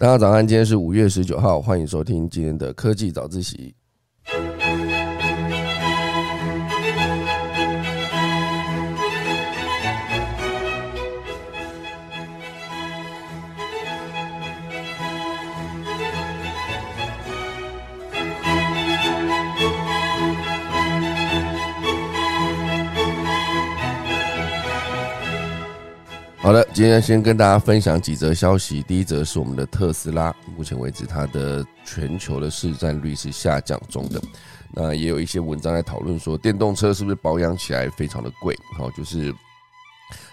大家早安，今天是五月十九号，欢迎收听今天的科技早自习。好的，今天先跟大家分享几则消息。第一则是我们的特斯拉，目前为止它的全球的市占率是下降中的。那也有一些文章在讨论说，电动车是不是保养起来非常的贵？好，就是。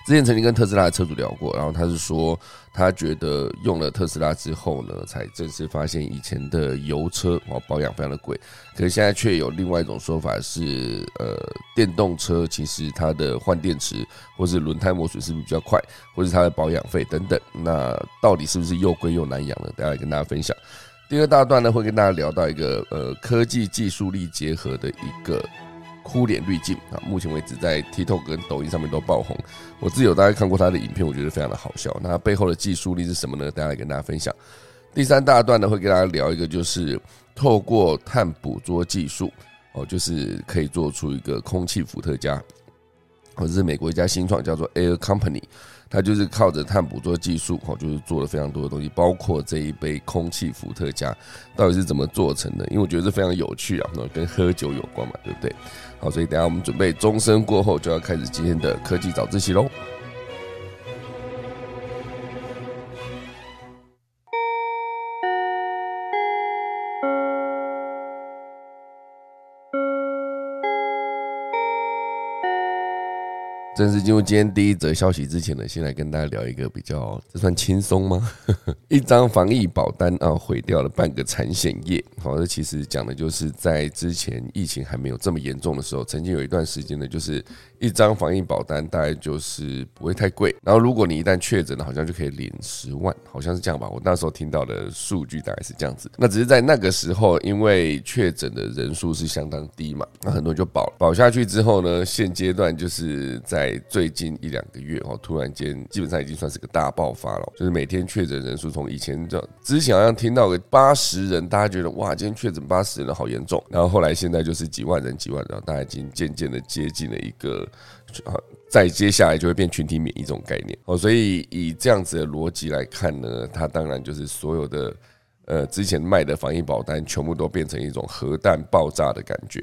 之前曾经跟特斯拉的车主聊过，然后他是说，他觉得用了特斯拉之后呢，才正式发现以前的油车哦保养非常的贵，可是现在却有另外一种说法是，呃，电动车其实它的换电池或是轮胎磨损是不是比较快，或是它的保养费等等，那到底是不是又贵又难养呢？等下来跟大家分享。第二大段呢，会跟大家聊到一个呃科技技术力结合的一个。哭脸滤镜啊，目前为止在 TikTok 跟抖音上面都爆红。我自己有大概看过他的影片，我觉得非常的好笑。那背后的技术力是什么呢？大家来跟大家分享。第三大段呢，会跟大家聊一个，就是透过碳捕捉技术哦，就是可以做出一个空气伏特加。或者是美国一家新创叫做 Air Company。它就是靠着碳捕捉技术，哦，就是做了非常多的东西，包括这一杯空气伏特加到底是怎么做成的？因为我觉得这非常有趣啊，那跟喝酒有关嘛，对不对？好，所以等下我们准备钟声过后，就要开始今天的科技早自习喽。正式进入今天第一则消息之前呢，先来跟大家聊一个比较，这算轻松吗？一张防疫保单啊，毁掉了半个产险业。好，这其实讲的就是在之前疫情还没有这么严重的时候，曾经有一段时间呢，就是一张防疫保单大概就是不会太贵，然后如果你一旦确诊了，好像就可以领十万，好像是这样吧？我那时候听到的数据大概是这样子。那只是在那个时候，因为确诊的人数是相当低嘛，那很多人就保。保下去之后呢，现阶段就是在在最近一两个月哦，突然间基本上已经算是个大爆发了，就是每天确诊人数从以前这之前好像听到个八十人，大家觉得哇，今天确诊八十人好严重，然后后来现在就是几万人几万人，大家已经渐渐的接近了一个，再接下来就会变群体免疫这种概念哦，所以以这样子的逻辑来看呢，它当然就是所有的呃之前卖的防疫保单全部都变成一种核弹爆炸的感觉。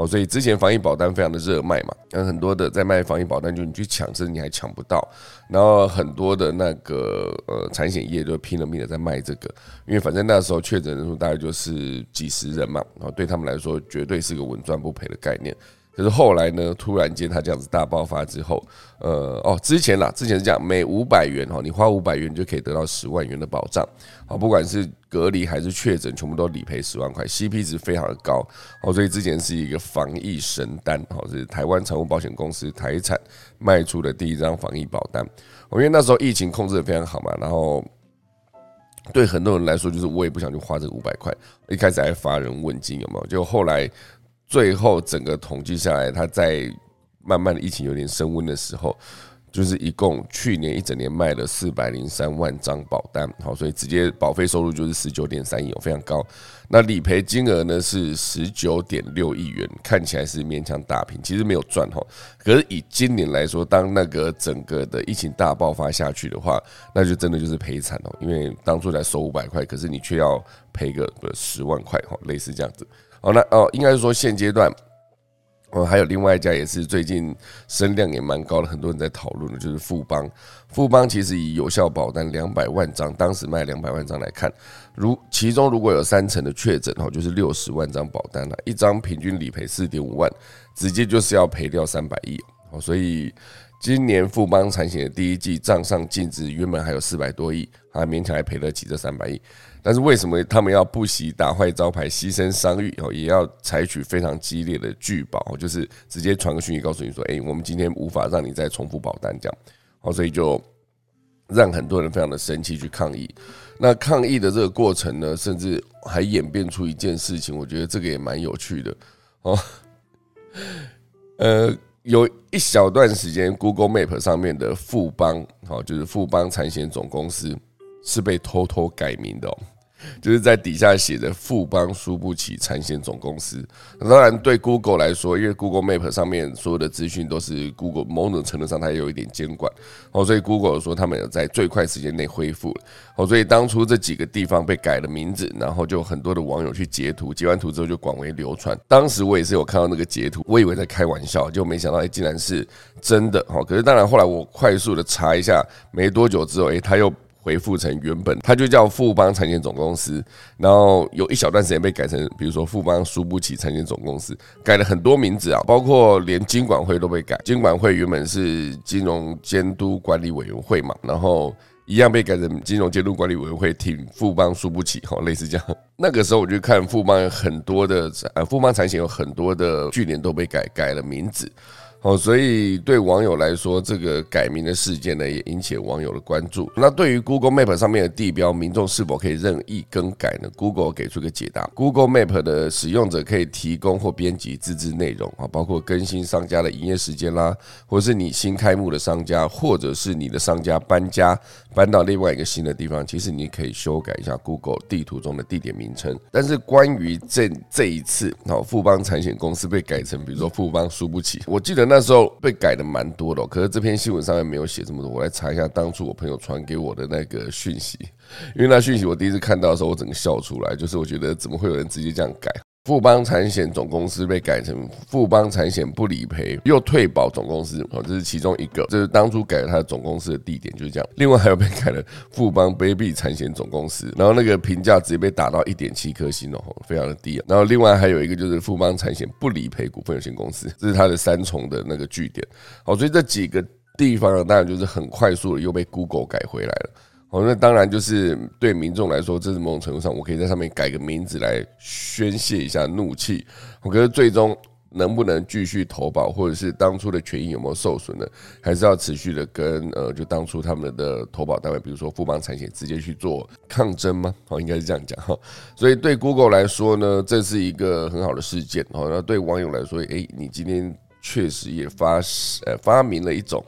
哦，所以之前防疫保单非常的热卖嘛，那很多的在卖防疫保单，就你去抢，甚至你还抢不到。然后很多的那个呃产险业就拼了命的在卖这个，因为反正那时候确诊人数大概就是几十人嘛，然后对他们来说绝对是个稳赚不赔的概念。可是后来呢，突然间它这样子大爆发之后，呃，哦，之前啦，之前是讲每五百元哈，你花五百元就可以得到十万元的保障，好，不管是隔离还是确诊，全部都理赔十万块，CP 值非常的高，哦，所以之前是一个防疫神单，哦，是台湾财务保险公司台产卖出的第一张防疫保单，我因为那时候疫情控制的非常好嘛，然后对很多人来说，就是我也不想去花这五百块，一开始还发人问津有没有，就后来。最后整个统计下来，它在慢慢的疫情有点升温的时候，就是一共去年一整年卖了四百零三万张保单，好，所以直接保费收入就是十九点三亿，非常高。那理赔金额呢是十九点六亿元，看起来是勉强打平，其实没有赚哈。可是以今年来说，当那个整个的疫情大爆发下去的话，那就真的就是赔惨哦，因为当初才收五百块，可是你却要赔个十万块哈，类似这样子。哦，那哦，应该是说现阶段，哦，还有另外一家也是最近声量也蛮高的，很多人在讨论的，就是富邦。富邦其实以有效保单两百万张，当时卖两百万张来看，如其中如果有三成的确诊，哦，就是六十万张保单了，一张平均理赔四点五万，直接就是要赔掉三百亿哦，所以今年富邦产险的第一季账上净值原本还有四百多亿，还勉强还赔得起这三百亿。但是为什么他们要不惜打坏招牌、牺牲商誉哦，也要采取非常激烈的拒保，就是直接传个讯息告诉你说：“哎，我们今天无法让你再重复保单。”这样，哦，所以就让很多人非常的生气去抗议。那抗议的这个过程呢，甚至还演变出一件事情，我觉得这个也蛮有趣的哦。呃，有一小段时间，Google Map 上面的富邦，好，就是富邦产险总公司。是被偷偷改名的哦。就是在底下写着富邦输不起产险总公司。当然，对 Google 来说，因为 Google Map 上面所有的资讯都是 Google 某种程度上它也有一点监管哦，所以 Google 说他们有在最快时间内恢复哦。所以当初这几个地方被改了名字，然后就很多的网友去截图，截完图之后就广为流传。当时我也是有看到那个截图，我以为在开玩笑，就没想到哎，竟然是真的哦。可是当然后来我快速的查一下，没多久之后，哎，他又。回复成原本，它就叫富邦产险总公司，然后有一小段时间被改成，比如说富邦输不起产险总公司，改了很多名字啊，包括连金管会都被改，金管会原本是金融监督管理委员会嘛，然后一样被改成金融监督管理委员会，挺富邦输不起，哈，类似这样。那个时候我就看富邦有很多的，呃，富邦产险有很多的去年都被改改了名字。哦，所以对网友来说，这个改名的事件呢，也引起网友的关注。那对于 Google Map 上面的地标，民众是否可以任意更改呢？Google 给出个解答：Google Map 的使用者可以提供或编辑自制内容啊，包括更新商家的营业时间啦，或是你新开幕的商家，或者是你的商家搬家搬到另外一个新的地方，其实你可以修改一下 Google 地图中的地点名称。但是关于这这一次，哦，富邦产险公司被改成，比如说富邦输不起，我记得。那时候被改的蛮多的，可是这篇新闻上面没有写这么多。我来查一下当初我朋友传给我的那个讯息，因为那讯息我第一次看到的时候，我整个笑出来，就是我觉得怎么会有人直接这样改？富邦产险总公司被改成富邦产险不理赔又退保总公司，哦，这是其中一个，这是当初改了它的总公司的地点就是这样。另外还有被改了富邦 baby 产险总公司，然后那个评价直接被打到一点七颗星哦，非常的低。然后另外还有一个就是富邦产险不理赔股份有限公司，这是它的三重的那个据点。好，所以这几个地方呢，当然就是很快速的又被 Google 改回来了。哦，那当然就是对民众来说，这是某种程度上，我可以在上面改个名字来宣泄一下怒气。我觉得最终能不能继续投保，或者是当初的权益有没有受损呢？还是要持续的跟呃，就当初他们的投保单位，比如说富邦产险，直接去做抗争吗？哦，应该是这样讲哈。所以对 Google 来说呢，这是一个很好的事件。哦，那对网友来说，诶，你今天确实也发呃发明了一种。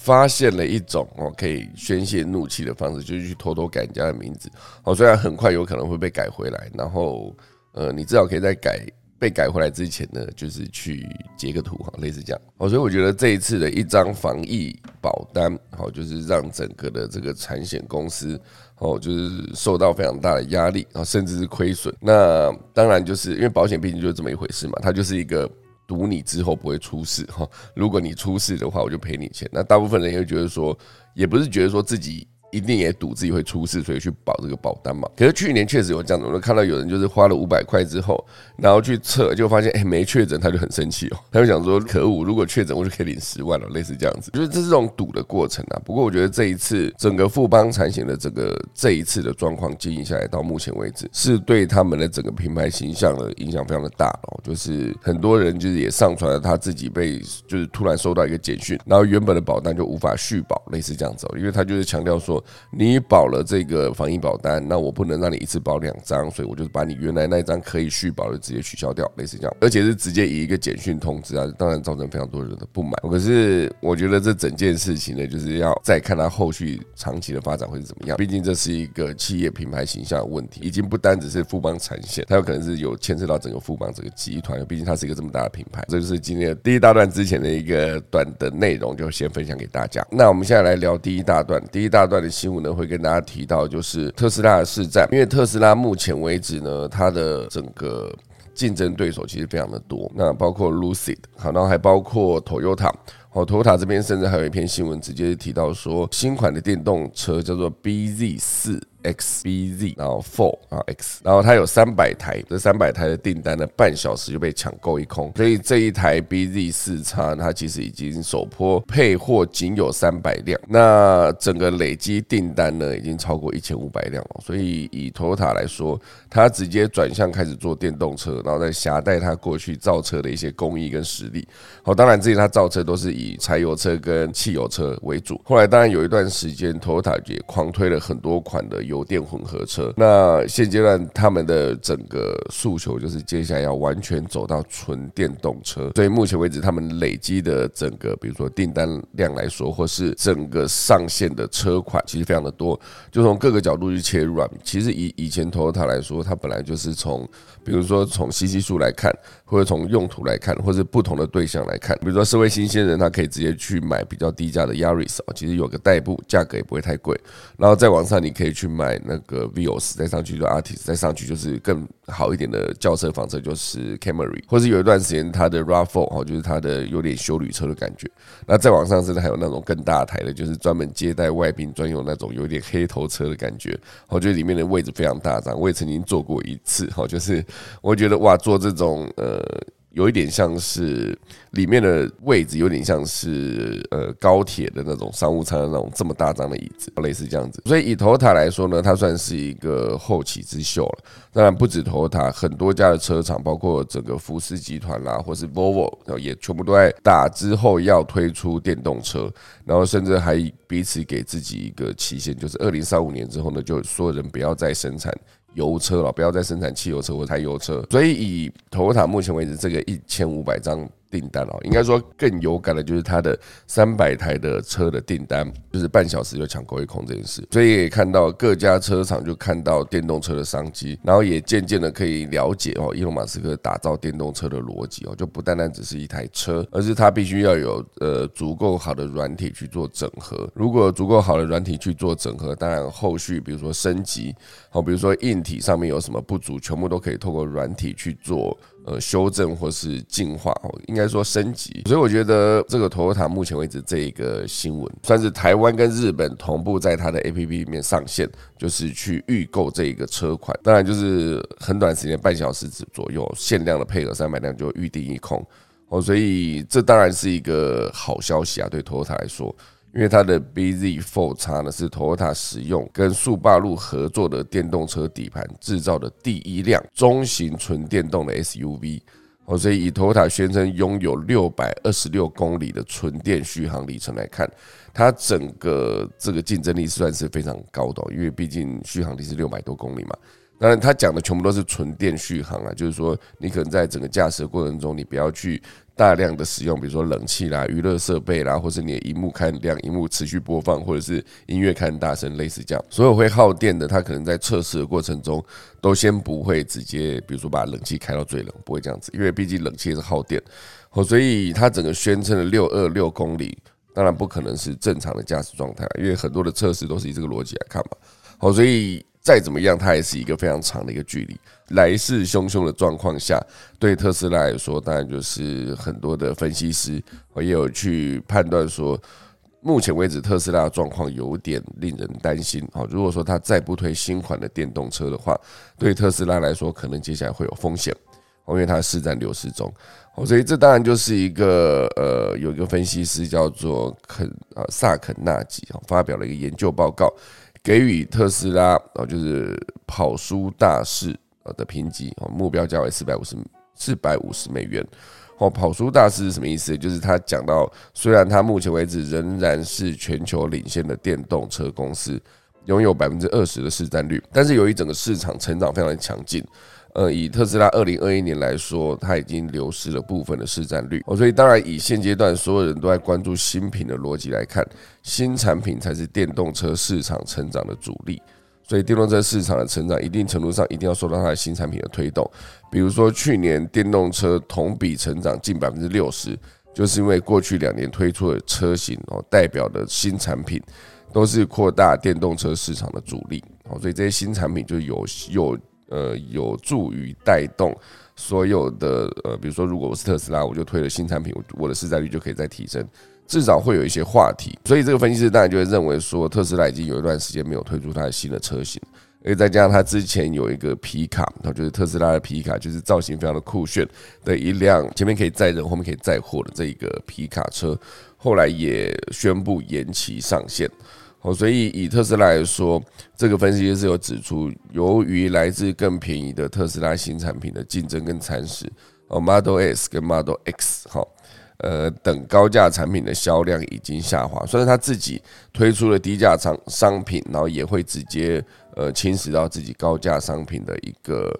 发现了一种哦可以宣泄怒气的方式，就是去偷偷改人家的名字。哦，虽然很快有可能会被改回来，然后呃，你至少可以在改被改回来之前呢，就是去截个图哈，类似这样。哦，所以我觉得这一次的一张防疫保单，好，就是让整个的这个产险公司哦，就是受到非常大的压力啊，甚至是亏损。那当然就是因为保险毕竟就是这么一回事嘛，它就是一个。赌你之后不会出事哈，如果你出事的话，我就赔你钱。那大部分人又觉得说，也不是觉得说自己。一定也赌自己会出事，所以去保这个保单嘛。可是去年确实有这样的，我看到有人就是花了五百块之后，然后去测，就发现哎没确诊，他就很生气哦，他就想说可恶，如果确诊我就可以领十万了，类似这样子，就是这是种赌的过程啊。不过我觉得这一次整个富邦产险的这个这一次的状况经营下来，到目前为止是对他们的整个品牌形象的影响非常的大哦。就是很多人就是也上传了他自己被就是突然收到一个简讯，然后原本的保单就无法续保，类似这样子，因为他就是强调说。你保了这个防疫保单，那我不能让你一次保两张，所以我就把你原来那一张可以续保的直接取消掉，类似这样，而且是直接以一个简讯通知啊，当然造成非常多人的不满。可是我觉得这整件事情呢，就是要再看它后续长期的发展会是怎么样。毕竟这是一个企业品牌形象的问题，已经不单只是富邦产险，它有可能是有牵涉到整个富邦这个集团。毕竟它是一个这么大的品牌。这就是今天的第一大段之前的一个短的内容，就先分享给大家。那我们现在来聊第一大段，第一大段的新闻呢。会跟大家提到，就是特斯拉的市占，因为特斯拉目前为止呢，它的整个竞争对手其实非常的多，那包括 Lucid，好，然后还包括 Toyota，哦，Toyota 这边甚至还有一篇新闻直接提到说，新款的电动车叫做 BZ 四。XBZ，然后 Four，啊 X，然后它有三百台，这三百台的订单呢，半小时就被抢购一空，所以这一台 BZ 四叉它其实已经首波配货仅有三百辆，那整个累积订单呢，已经超过一千五百辆了。所以以 Toyota 来说，它直接转向开始做电动车，然后再携带它过去造车的一些工艺跟实力。好，当然这些它造车都是以柴油车跟汽油车为主。后来当然有一段时间，Toyota 也狂推了很多款的油电混合车。那现阶段他们的整个诉求就是接下来要完全走到纯电动车。所以目前为止，他们累积的整个，比如说订单量来说，或是整个上线的车款，其实非常的多。就从各个角度去切入啊，其实以以前 Toyota 来说，它本来就是从，比如说从 CC 数来看，或者从用途来看，或者不同的对象来看，比如说社会新鲜人，他可以直接去买比较低价的 Yaris 啊，其实有个代步，价格也不会太贵。然后再往上，你可以去买那个 Vios，再上去就 Artist，再上去就是更好一点的轿车房车，就是 Camry，或者有一段时间它的 Rav4 哦，就是它的有点修旅车的感觉。那再往上，甚至还有那种更大台的，就是专门接待外宾专用那种有点黑头车的感觉。我觉得里面的位置非常大张，我也曾经坐过一次。哈，就是我觉得哇，坐这种呃。有一点像是里面的位置，有点像是呃高铁的那种商务舱的那种这么大张的椅子，类似这样子。所以以头塔来说呢，它算是一个后起之秀了。当然不止头塔，很多家的车厂，包括整个福斯集团啦，或是 Volvo，也全部都在打之后要推出电动车，然后甚至还彼此给自己一个期限，就是二零三五年之后呢，就所有人不要再生产。油车了，不要再生产汽油车或柴油车。所以以头塔目前为止这个一千五百张。订单哦，应该说更有感的就是它的三百台的车的订单，就是半小时就抢购一空这件事。所以也看到各家车厂就看到电动车的商机，然后也渐渐的可以了解哦，伊隆马斯克打造电动车的逻辑哦，就不单单只是一台车，而是它必须要有呃足够好的软体去做整合。如果足够好的软体去做整合，当然后续比如说升级，好，比如说硬体上面有什么不足，全部都可以透过软体去做。呃，修正或是进化，应该说升级，所以我觉得这个 Toyota 目前为止这一个新闻，算是台湾跟日本同步在它的 APP 里面上线，就是去预购这一个车款。当然就是很短时间，半小时左左右，限量的配额三百辆就预定一空哦，所以这当然是一个好消息啊，对 Toyota 来说。因为它的 BZ4 叉呢是 Toyota 使用跟速霸路合作的电动车底盘制造的第一辆中型纯电动的 SUV，哦，所以以 Toyota 宣称拥有六百二十六公里的纯电续航里程来看，它整个这个竞争力算是非常高的，因为毕竟续航力是六百多公里嘛。当然，他讲的全部都是纯电续航啊，就是说你可能在整个驾驶过程中，你不要去大量的使用，比如说冷气啦、娱乐设备啦，或是你的荧幕看亮，荧幕持续播放，或者是音乐看大声，类似这样。所有会耗电的，它可能在测试的过程中都先不会直接，比如说把冷气开到最冷，不会这样子，因为毕竟冷气是耗电。哦，所以它整个宣称的六二六公里，当然不可能是正常的驾驶状态，因为很多的测试都是以这个逻辑来看嘛。好，所以。再怎么样，它也是一个非常长的一个距离。来势汹汹的状况下，对特斯拉来说，当然就是很多的分析师也有去判断说，目前为止特斯拉的状况有点令人担心。好，如果说它再不推新款的电动车的话，对特斯拉来说，可能接下来会有风险，因为它市占流失中。所以这当然就是一个呃，有一个分析师叫做肯啊萨肯纳吉，发表了一个研究报告。给予特斯拉哦，就是跑输大市的评级哦，目标价为四百五十四百五十美元哦。跑输大市是什么意思？就是他讲到，虽然他目前为止仍然是全球领先的电动车公司，拥有百分之二十的市占率，但是由于整个市场成长非常强劲。呃，以特斯拉二零二一年来说，它已经流失了部分的市占率。哦，所以当然以现阶段所有人都在关注新品的逻辑来看，新产品才是电动车市场成长的主力，所以电动车市场的成长一定程度上一定要受到它的新产品的推动，比如说去年电动车同比成长近百分之六十，就是因为过去两年推出的车型哦，代表的新产品都是扩大电动车市场的主力。哦，所以这些新产品就有有。呃，有助于带动所有的呃，比如说，如果我是特斯拉，我就推了新产品，我的市占率就可以再提升，至少会有一些话题。所以这个分析师当然就会认为说，特斯拉已经有一段时间没有推出它的新的车型，而且再加上它之前有一个皮卡，然后就是特斯拉的皮卡，就是造型非常的酷炫的一辆，前面可以载人，后面可以载货的这一个皮卡车，后来也宣布延期上线。哦，所以以特斯拉来说，这个分析是有指出，由于来自更便宜的特斯拉新产品的竞争跟蚕食，哦，Model S 跟 Model X，好，呃等高价产品的销量已经下滑，虽然他自己推出了低价商商品，然后也会直接呃侵蚀到自己高价商品的一个。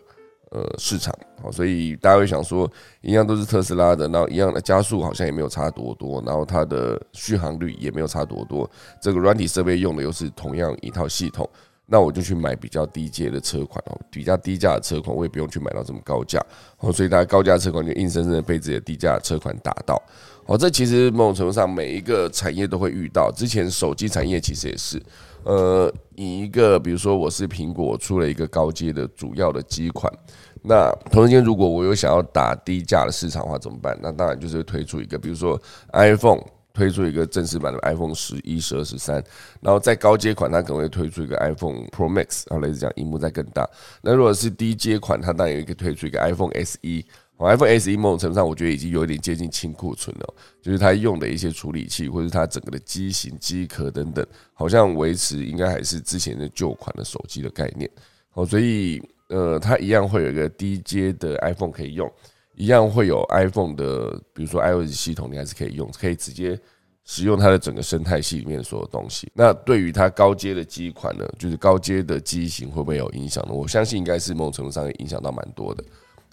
呃，市场。好，所以大家会想说，一样都是特斯拉的，然后一样的加速好像也没有差多多，然后它的续航率也没有差多多，这个软体设备用的又是同样一套系统，那我就去买比较低阶的车款哦，比较低价的车款，我也不用去买到这么高价哦，所以大家高价车款就硬生生的被自己的低价车款打到。哦，这其实某种程度上每一个产业都会遇到，之前手机产业其实也是，呃，以一个比如说我是苹果出了一个高阶的主要的机款。那同时间，如果我有想要打低价的市场的话，怎么办？那当然就是推出一个，比如说 iPhone 推出一个正式版的 iPhone 十一、十二、十三，然后在高阶款，它可能会推出一个 iPhone Pro Max，然后类似这样，荧幕再更大。那如果是低阶款，它当然也可以推出一个 iPhone SE。iPhone SE 某种程度上，我觉得已经有点接近清库存了，就是它用的一些处理器，或者它整个的机型、机壳等等，好像维持应该还是之前的旧款的手机的概念。哦，所以。呃，它一样会有一个低阶的 iPhone 可以用，一样会有 iPhone 的，比如说 iOS 系统，你还是可以用，可以直接使用它的整个生态系里面所有东西。那对于它高阶的机款呢，就是高阶的机型会不会有影响呢？我相信应该是某种程度上影响到蛮多的。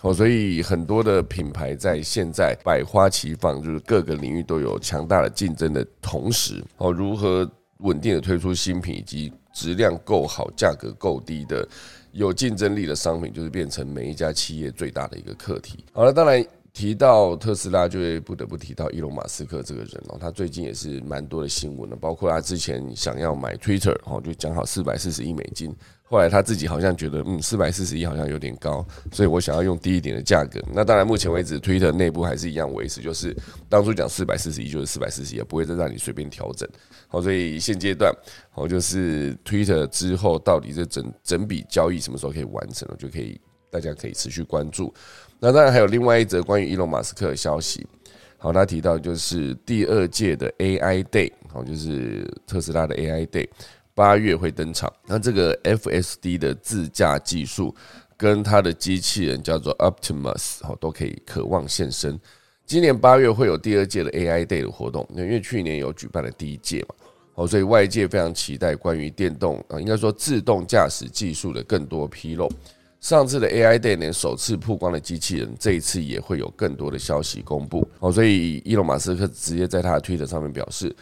哦，所以很多的品牌在现在百花齐放，就是各个领域都有强大的竞争的同时，哦，如何稳定的推出新品，以及质量够好、价格够低的。有竞争力的商品，就是变成每一家企业最大的一个课题。好了，当然提到特斯拉，就会不得不提到伊隆马斯克这个人哦。他最近也是蛮多的新闻的，包括他之前想要买 Twitter，哦，就讲好四百四十亿美金。后来他自己好像觉得，嗯，四百四十亿好像有点高，所以我想要用低一点的价格。那当然，目前为止，Twitter 内部还是一样维持，就是当初讲四百四十亿就是四百四十亿，也不会再让你随便调整。好，所以现阶段，好就是 Twitter 之后到底这整整笔交易什么时候可以完成，就可以大家可以持续关注。那当然还有另外一则关于伊隆马斯克的消息，好，他提到就是第二届的 AI Day，好，就是特斯拉的 AI Day。八月会登场，那这个 FSD 的自驾技术跟它的机器人叫做 Optimus，好，都可以渴望现身。今年八月会有第二届的 AI Day 的活动，因为去年有举办了第一届嘛，哦，所以外界非常期待关于电动啊，应该说自动驾驶技术的更多披露。上次的 AI Day 呢，首次曝光的机器人，这一次也会有更多的消息公布。哦，所以伊隆马斯克直接在他的推特上面表示。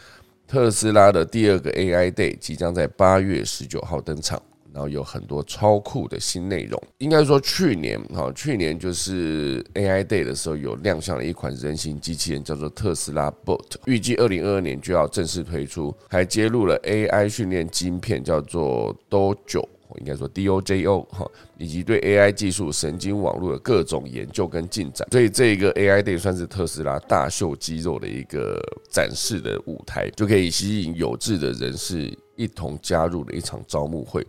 特斯拉的第二个 AI Day 即将在八月十九号登场，然后有很多超酷的新内容。应该说，去年哈，去年就是 AI Day 的时候，有亮相了一款人形机器人，叫做特斯拉 Bot，预计二零二二年就要正式推出，还揭露了 AI 训练晶片，叫做 Dojo。应该说 D O J O 哈，以及对 A I 技术、神经网络的各种研究跟进展，所以这个 A I Day 算是特斯拉大秀肌肉的一个展示的舞台，就可以吸引有志的人士一同加入的一场招募会。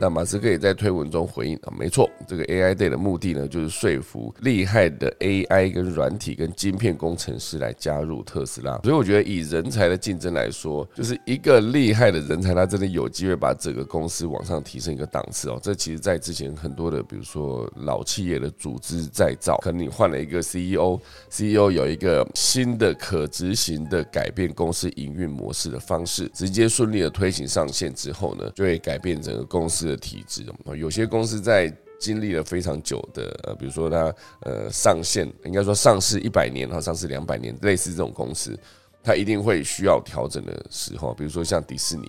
那马斯克也在推文中回应啊，没错，这个 AI Day 的目的呢，就是说服厉害的 AI 跟软体跟晶片工程师来加入特斯拉。所以我觉得以人才的竞争来说，就是一个厉害的人才，他真的有机会把整个公司往上提升一个档次哦。这其实，在之前很多的，比如说老企业的组织再造，可能你换了一个 CEO，CEO 有一个新的可执行的改变公司营运模式的方式，直接顺利的推行上线之后呢，就会改变整个公司。的体制有些公司在经历了非常久的呃，比如说它呃上线，应该说上市一百年，然后上市两百年，类似这种公司，它一定会需要调整的时候。比如说像迪士尼，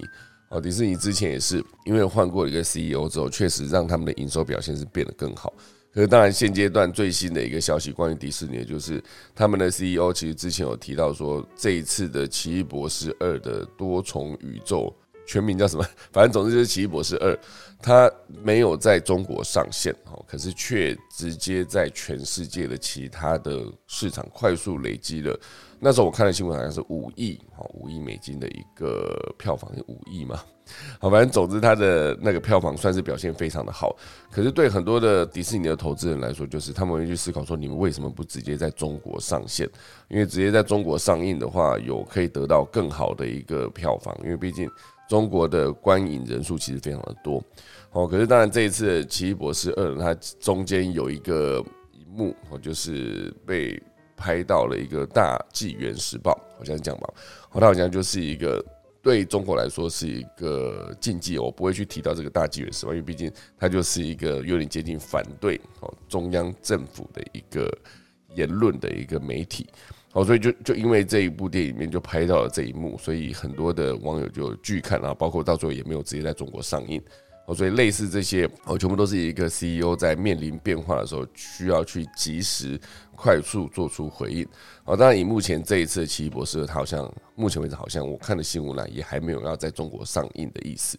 哦，迪士尼之前也是因为换过一个 CEO 之后，确实让他们的营收表现是变得更好。可是当然现阶段最新的一个消息，关于迪士尼，就是他们的 CEO 其实之前有提到说，这一次的奇异博士二的多重宇宙。全名叫什么？反正总之就是《奇异博士二》，它没有在中国上线哦，可是却直接在全世界的其他的市场快速累积了。那时候我看的新闻好像是五亿哦，五亿美金的一个票房，五亿嘛。好，反正总之它的那个票房算是表现非常的好。可是对很多的迪士尼的投资人来说，就是他们会去思考说，你们为什么不直接在中国上线？因为直接在中国上映的话，有可以得到更好的一个票房，因为毕竟。中国的观影人数其实非常的多，哦，可是当然这一次《奇异博士二》它中间有一个一幕，哦，就是被拍到了一个大纪元时报，好像这样吧，好，它好像就是一个对中国来说是一个禁忌，我不会去提到这个大纪元时报，因为毕竟它就是一个有点接近反对哦中央政府的一个言论的一个媒体。哦，所以就就因为这一部电影里面就拍到了这一幕，所以很多的网友就拒看啊，包括到最后也没有直接在中国上映。哦，所以类似这些哦，全部都是一个 CEO 在面临变化的时候需要去及时、快速做出回应。哦，当然以目前这一次的奇异博士，他好像目前为止好像我看的新闻呢，也还没有要在中国上映的意思。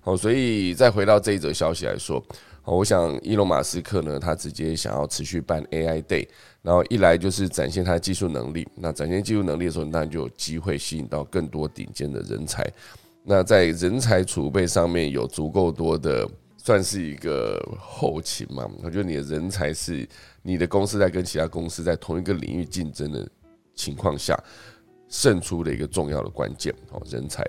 好，所以再回到这一则消息来说。好，我想伊隆马斯克呢，他直接想要持续办 AI Day，然后一来就是展现他的技术能力，那展现技术能力的时候，当然就有机会吸引到更多顶尖的人才。那在人才储备上面有足够多的，算是一个后勤嘛？我觉得你的人才是你的公司在跟其他公司在同一个领域竞争的情况下胜出的一个重要的关键。哦，人才。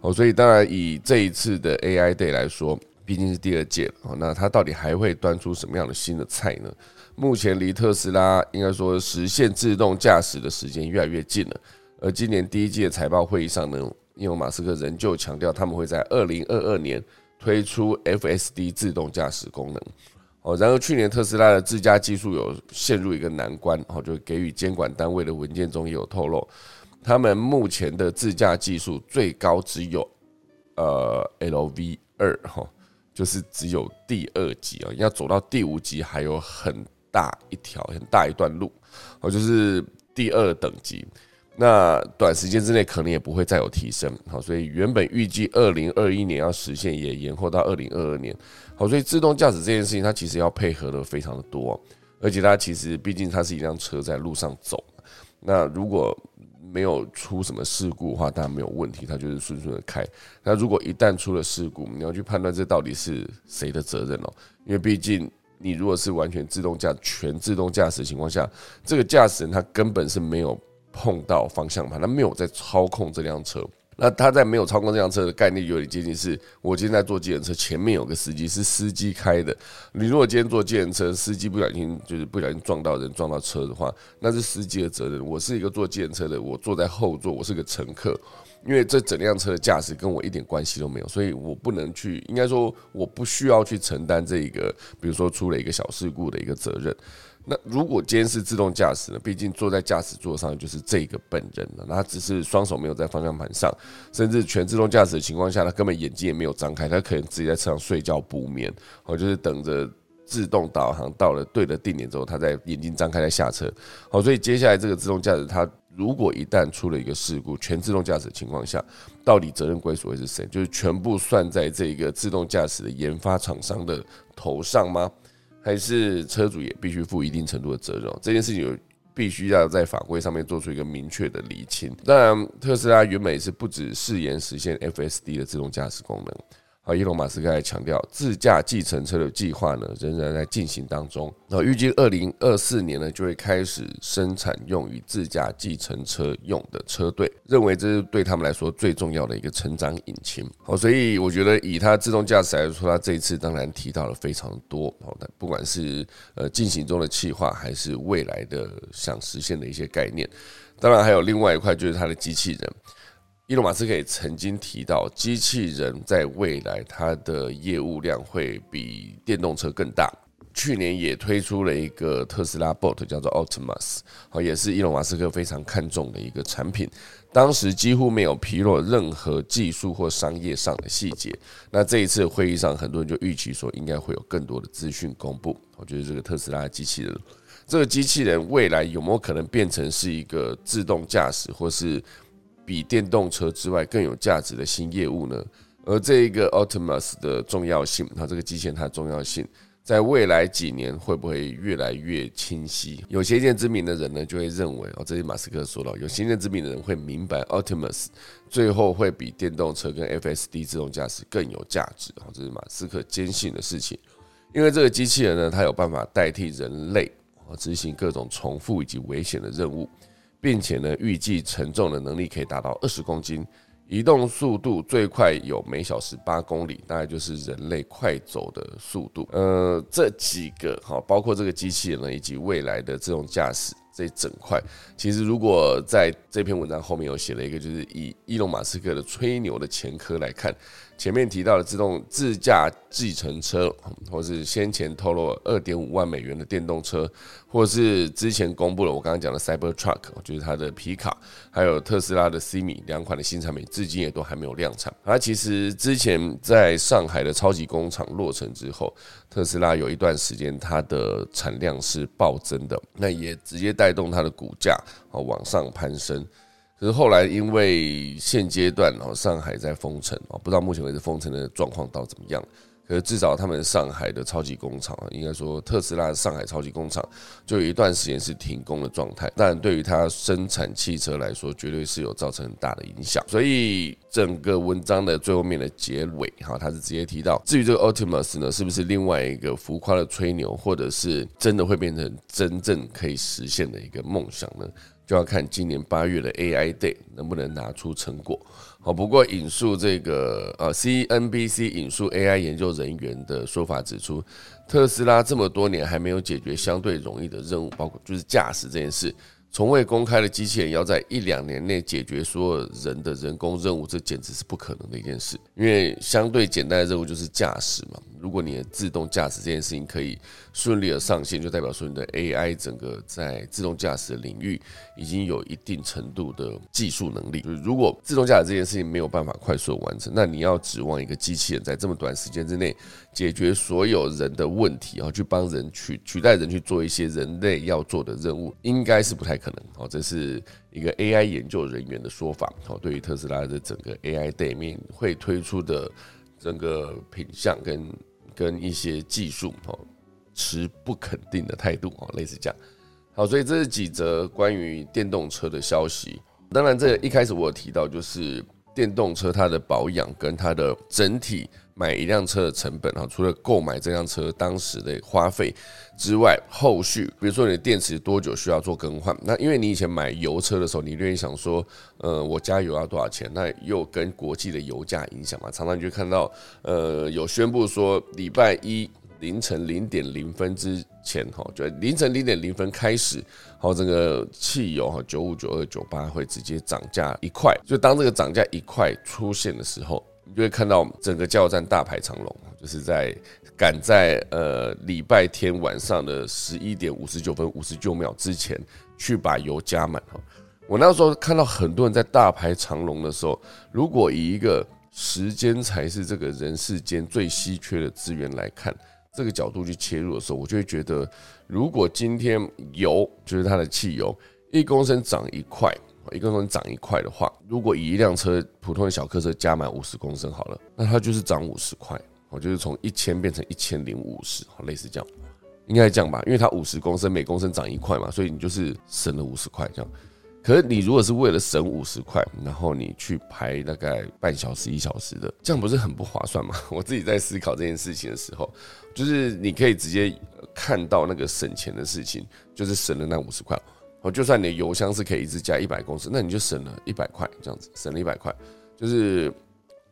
哦，所以当然以这一次的 AI Day 来说。毕竟是第二届了那它到底还会端出什么样的新的菜呢？目前离特斯拉应该说实现自动驾驶的时间越来越近了。而今年第一届财报会议上呢，因为马斯克仍旧强调他们会在二零二二年推出 FSD 自动驾驶功能。哦，然而去年特斯拉的自驾技术有陷入一个难关，哦，就给予监管单位的文件中也有透露，他们目前的自驾技术最高只有呃 LV 二哈。就是只有第二级啊，要走到第五级还有很大一条很大一段路，哦，就是第二等级。那短时间之内可能也不会再有提升，好，所以原本预计二零二一年要实现，也延后到二零二二年。好，所以自动驾驶这件事情，它其实要配合的非常的多，而且它其实毕竟它是一辆车在路上走，那如果没有出什么事故的话，当然没有问题，它就是顺顺的开。那如果一旦出了事故，你要去判断这到底是谁的责任哦，因为毕竟你如果是完全自动驾、全自动驾驶的情况下，这个驾驶人他根本是没有碰到方向盘，他没有在操控这辆车。那他在没有操控这辆车的概念有点接近，是我今天在坐计程车，前面有个司机是司机开的。你如果今天坐计程车，司机不小心就是不小心撞到人、撞到车的话，那是司机的责任。我是一个坐计程车的，我坐在后座，我是个乘客，因为这整辆车的驾驶跟我一点关系都没有，所以我不能去，应该说我不需要去承担这一个，比如说出了一个小事故的一个责任。那如果今天是自动驾驶呢？毕竟坐在驾驶座上就是这个本人了，那他只是双手没有在方向盘上，甚至全自动驾驶的情况下，他根本眼睛也没有张开，他可能自己在车上睡觉不眠，哦，就是等着自动导航到了对的定点之后，他再眼睛张开再下车。好，所以接下来这个自动驾驶，它如果一旦出了一个事故，全自动驾驶的情况下，到底责任归属会是谁？就是全部算在这个自动驾驶的研发厂商的头上吗？还是车主也必须负一定程度的责任，这件事情有必须要在法规上面做出一个明确的厘清。当然，特斯拉原本也是不止誓言实现 FSD 的自动驾驶功能。啊，伊隆马斯克还强调，自驾计程车的计划呢仍然在进行当中。那预计二零二四年呢就会开始生产用于自驾计程车用的车队，认为这是对他们来说最重要的一个成长引擎。好，所以我觉得以它自动驾驶来说，它这一次当然提到了非常多。好的，不管是呃进行中的计划，还是未来的想实现的一些概念，当然还有另外一块就是它的机器人。伊隆马斯克也曾经提到，机器人在未来它的业务量会比电动车更大。去年也推出了一个特斯拉 Bot，叫做 Optimus，好，也是伊隆马斯克非常看重的一个产品。当时几乎没有披露任何技术或商业上的细节。那这一次会议上，很多人就预期说，应该会有更多的资讯公布。我觉得这个特斯拉机器人，这个机器人未来有没有可能变成是一个自动驾驶，或是？比电动车之外更有价值的新业务呢？而这一个 Optimus 的重要性，它这个机器人它的重要性，在未来几年会不会越来越清晰？有先见之明的人呢，就会认为哦，这是马斯克说了，有先见之明的人会明白 Optimus 最后会比电动车跟 FSD 自动驾驶更有价值。哦，这是马斯克坚信的事情，因为这个机器人呢，它有办法代替人类啊执行各种重复以及危险的任务。并且呢，预计承重的能力可以达到二十公斤，移动速度最快有每小时八公里，大概就是人类快走的速度。呃，这几个哈，包括这个机器人呢，以及未来的自动驾驶这一整块，其实如果在这篇文章后面有写了一个，就是以伊隆马斯克的吹牛的前科来看，前面提到的自动自驾计程车，或是先前透露二点五万美元的电动车，或是之前公布了我刚刚讲的 Cyber Truck，就是它的皮卡，还有特斯拉的 C 米两款的新产品，至今也都还没有量产。它其实之前在上海的超级工厂落成之后，特斯拉有一段时间它的产量是暴增的，那也直接带。动它的股价啊往上攀升，可是后来因为现阶段哦上海在封城啊，不知道目前为止封城的状况到怎么样。可是至少他们上海的超级工厂，应该说特斯拉上海超级工厂就有一段时间是停工的状态。但对于它生产汽车来说，绝对是有造成很大的影响。所以整个文章的最后面的结尾哈，他是直接提到，至于这个 Optimus 呢，是不是另外一个浮夸的吹牛，或者是真的会变成真正可以实现的一个梦想呢？就要看今年八月的 AI Day 能不能拿出成果。哦，不过引述这个呃 CNBC 引述 AI 研究人员的说法指出，特斯拉这么多年还没有解决相对容易的任务，包括就是驾驶这件事。从未公开的机器人要在一两年内解决所有人的人工任务，这简直是不可能的一件事。因为相对简单的任务就是驾驶嘛。如果你的自动驾驶这件事情可以顺利的上线，就代表说你的 AI 整个在自动驾驶的领域已经有一定程度的技术能力。就是如果自动驾驶这件事情没有办法快速的完成，那你要指望一个机器人在这么短时间之内解决所有人的问题，然后去帮人取取代人去做一些人类要做的任务，应该是不太可。能哦，这是一个 AI 研究人员的说法哦。对于特斯拉的整个 AI 对面会推出的整个品相跟跟一些技术哦，持不肯定的态度哦，类似这样。好，所以这是几则关于电动车的消息。当然，这一开始我有提到，就是电动车它的保养跟它的整体。买一辆车的成本啊，除了购买这辆车当时的花费之外，后续比如说你的电池多久需要做更换？那因为你以前买油车的时候，你愿意想说，呃，我加油要多少钱？那又跟国际的油价影响嘛？常常你就看到，呃，有宣布说礼拜一凌晨零点零分之前，哈，就凌晨零点零分开始，好，这个汽油哈九五九二九八会直接涨价一块。就当这个涨价一块出现的时候。你就会看到整个加油站大排长龙，就是在赶在呃礼拜天晚上的十一点五十九分五十九秒之前去把油加满哈。我那时候看到很多人在大排长龙的时候，如果以一个时间才是这个人世间最稀缺的资源来看，这个角度去切入的时候，我就会觉得，如果今天油就是它的汽油一公升涨一块。一公升涨一块的话，如果以一辆车普通的小客车加满五十公升好了，那它就是涨五十块。我就是从一千变成一千零五十，类似这样，应该这样吧？因为它五十公升，每公升涨一块嘛，所以你就是省了五十块这样。可是你如果是为了省五十块，然后你去排大概半小时一小时的，这样不是很不划算吗？我自己在思考这件事情的时候，就是你可以直接看到那个省钱的事情，就是省了那五十块。哦，就算你的油箱是可以一直加一百公升，那你就省了一百块，这样子省了一百块，就是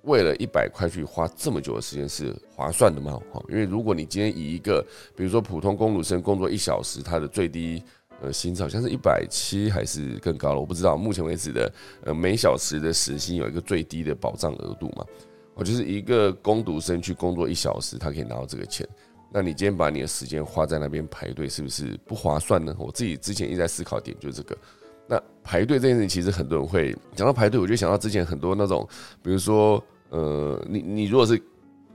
为了一百块去花这么久的时间是划算的吗？哈，因为如果你今天以一个比如说普通公路生工作一小时，他的最低呃薪资好像是一百七还是更高了，我不知道。目前为止的呃每小时的时薪有一个最低的保障额度嘛？我就是一个工读生去工作一小时，他可以拿到这个钱。那你今天把你的时间花在那边排队，是不是不划算呢？我自己之前一直在思考点就是这个。那排队这件事情，其实很多人会讲到排队，我就想到之前很多那种，比如说，呃，你你如果是。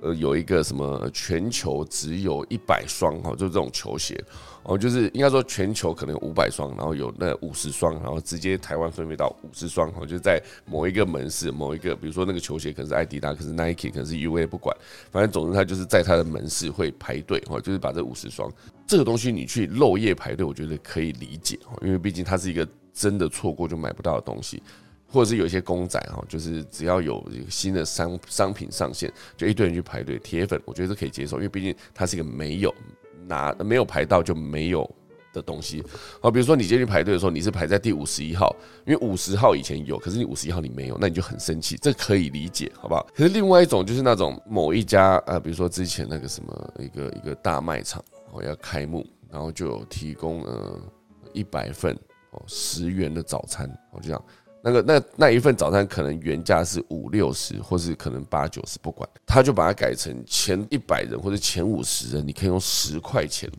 呃，有一个什么全球只有一百双哈，就这种球鞋。哦，就是应该说全球可能有五百双，然后有那五十双，然后直接台湾分配到五十双哈，就在某一个门市，某一个比如说那个球鞋可能是艾迪达，可是 Nike，可能是 UA 不管，反正总之他就是在他的门市会排队哈，就是把这五十双。这个东西你去漏夜排队，我觉得可以理解哈，因为毕竟它是一个真的错过就买不到的东西。或者是有一些公仔哈，就是只要有新的商商品上线，就一堆人去排队。铁粉我觉得是可以接受，因为毕竟它是一个没有拿没有排到就没有的东西。好，比如说你今天去排队的时候，你是排在第五十一号，因为五十号以前有，可是你五十一号你没有，那你就很生气，这可以理解，好不好？可是另外一种就是那种某一家啊，比如说之前那个什么一个一个大卖场哦要开幕，然后就有提供呃。一百份哦十元的早餐，我就这样。那个那那一份早餐可能原价是五六十，或是可能八九十，不管，他就把它改成前一百人或者前五十人，你可以用十块钱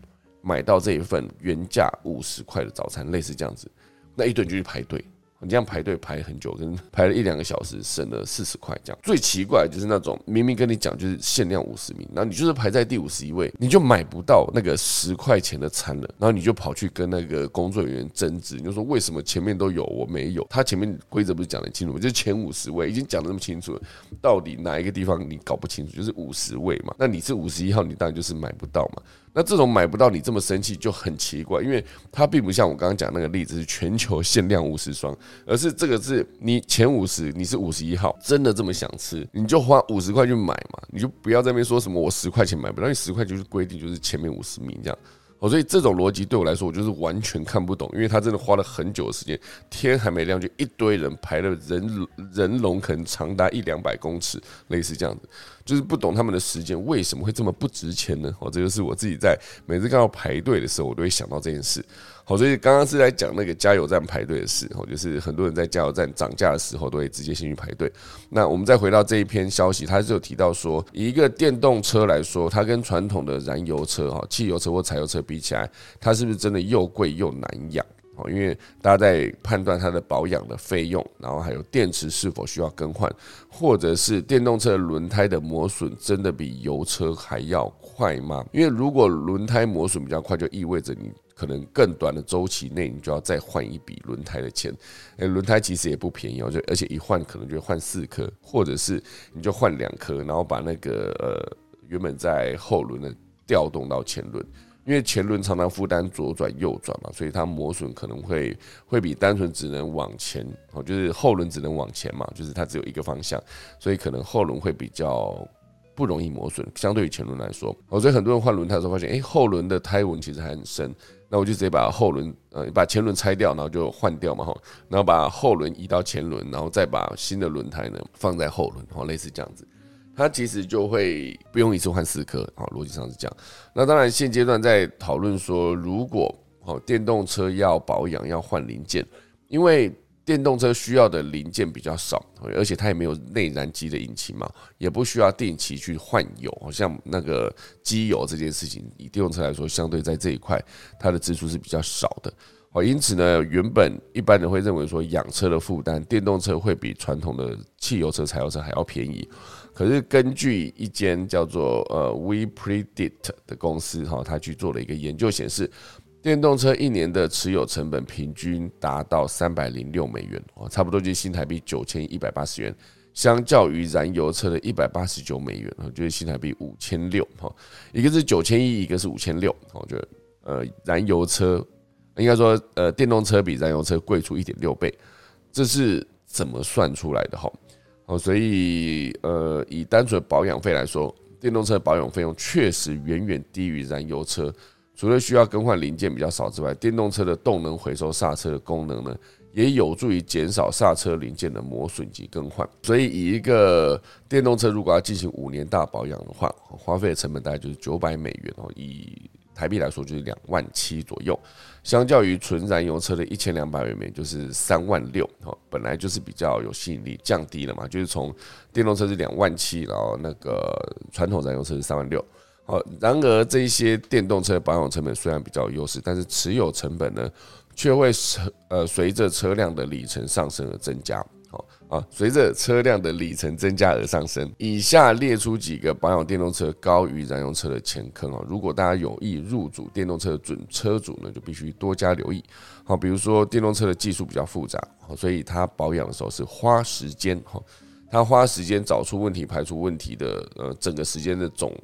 买到这一份原价五十块的早餐，类似这样子，那一顿就去排队。你这样排队排很久，跟排了一两个小时，省了四十块。这样最奇怪就是那种明明跟你讲就是限量五十名，然后你就是排在第五十一位，你就买不到那个十块钱的餐了。然后你就跑去跟那个工作人员争执，你就说为什么前面都有我没有？他前面规则不是讲得清楚吗？就是前五十位已经讲得那么清楚了，到底哪一个地方你搞不清楚？就是五十位嘛，那你是五十一号，你当然就是买不到嘛。那这种买不到你这么生气就很奇怪，因为它并不像我刚刚讲那个例子是全球限量五十双，而是这个是你前五十，你是五十一号，真的这么想吃，你就花五十块去买嘛，你就不要在那边说什么我十块钱买不到，你十块就是规定就是前面五十名这样。哦，所以这种逻辑对我来说，我就是完全看不懂，因为他真的花了很久的时间，天还没亮就一堆人排了人人龙，可能长达一两百公尺，类似这样子，就是不懂他们的时间为什么会这么不值钱呢？哦，这就是我自己在每次看到排队的时候，我都会想到这件事。好，所以刚刚是在讲那个加油站排队的事，哦，就是很多人在加油站涨价的时候都会直接先去排队。那我们再回到这一篇消息，它是有提到说，一个电动车来说，它跟传统的燃油车、哈汽油车或柴油车比起来，它是不是真的又贵又难养？哦，因为大家在判断它的保养的费用，然后还有电池是否需要更换，或者是电动车轮胎的磨损，真的比油车还要快吗？因为如果轮胎磨损比较快，就意味着你。可能更短的周期内，你就要再换一笔轮胎的钱。诶，轮胎其实也不便宜哦，就而且一换可能就换四颗，或者是你就换两颗，然后把那个呃原本在后轮的调动到前轮，因为前轮常常负担左转右转嘛，所以它磨损可能会会比单纯只能往前哦，就是后轮只能往前嘛，就是它只有一个方向，所以可能后轮会比较。不容易磨损，相对于前轮来说，哦，所以很多人换轮胎的时候发现，哎，后轮的胎纹其实还很深，那我就直接把后轮，呃，把前轮拆掉，然后就换掉嘛，哈，然后把后轮移到前轮，然后再把新的轮胎呢放在后轮，哈，类似这样子，它其实就会不用一次换四颗，啊，逻辑上是这样。那当然现阶段在讨论说，如果哦电动车要保养要换零件，因为电动车需要的零件比较少，而且它也没有内燃机的引擎嘛，也不需要定期去换油。好像那个机油这件事情，以电动车来说，相对在这一块它的支出是比较少的。哦，因此呢，原本一般人会认为说养车的负担，电动车会比传统的汽油车、柴油车还要便宜。可是根据一间叫做呃 We Predict 的公司哈，他去做了一个研究显示。电动车一年的持有成本平均达到三百零六美元，哦，差不多就是新台币九千一百八十元，相较于燃油车的一百八十九美元，就是新台币五千六，哈，一个是九千一，一个是五千六，我觉得，呃，燃油车应该说，呃，电动车比燃油车贵出一点六倍，这是怎么算出来的？哈，哦，所以，呃，以单纯保养费来说，电动车保养费用确实远远低于燃油车。除了需要更换零件比较少之外，电动车的动能回收刹车的功能呢，也有助于减少刹车零件的磨损及更换。所以，以一个电动车如果要进行五年大保养的话，花费的成本大概就是九百美元哦，以台币来说就是两万七左右。相较于纯燃油车的一千两百美元，就是三万六哦，本来就是比较有吸引力，降低了嘛，就是从电动车是两万七，然后那个传统燃油车是三万六。好，然而这一些电动车保养成本虽然比较优势，但是持有成本呢，却会随呃随着车辆的里程上升而增加。好啊，随着车辆的里程增加而上升。以下列出几个保养电动车高于燃油车的前坑啊，如果大家有意入主电动车的准车主呢，就必须多加留意。好，比如说电动车的技术比较复杂，所以它保养的时候是花时间，哈，它花时间找出问题、排除问题的，呃，整个时间的总。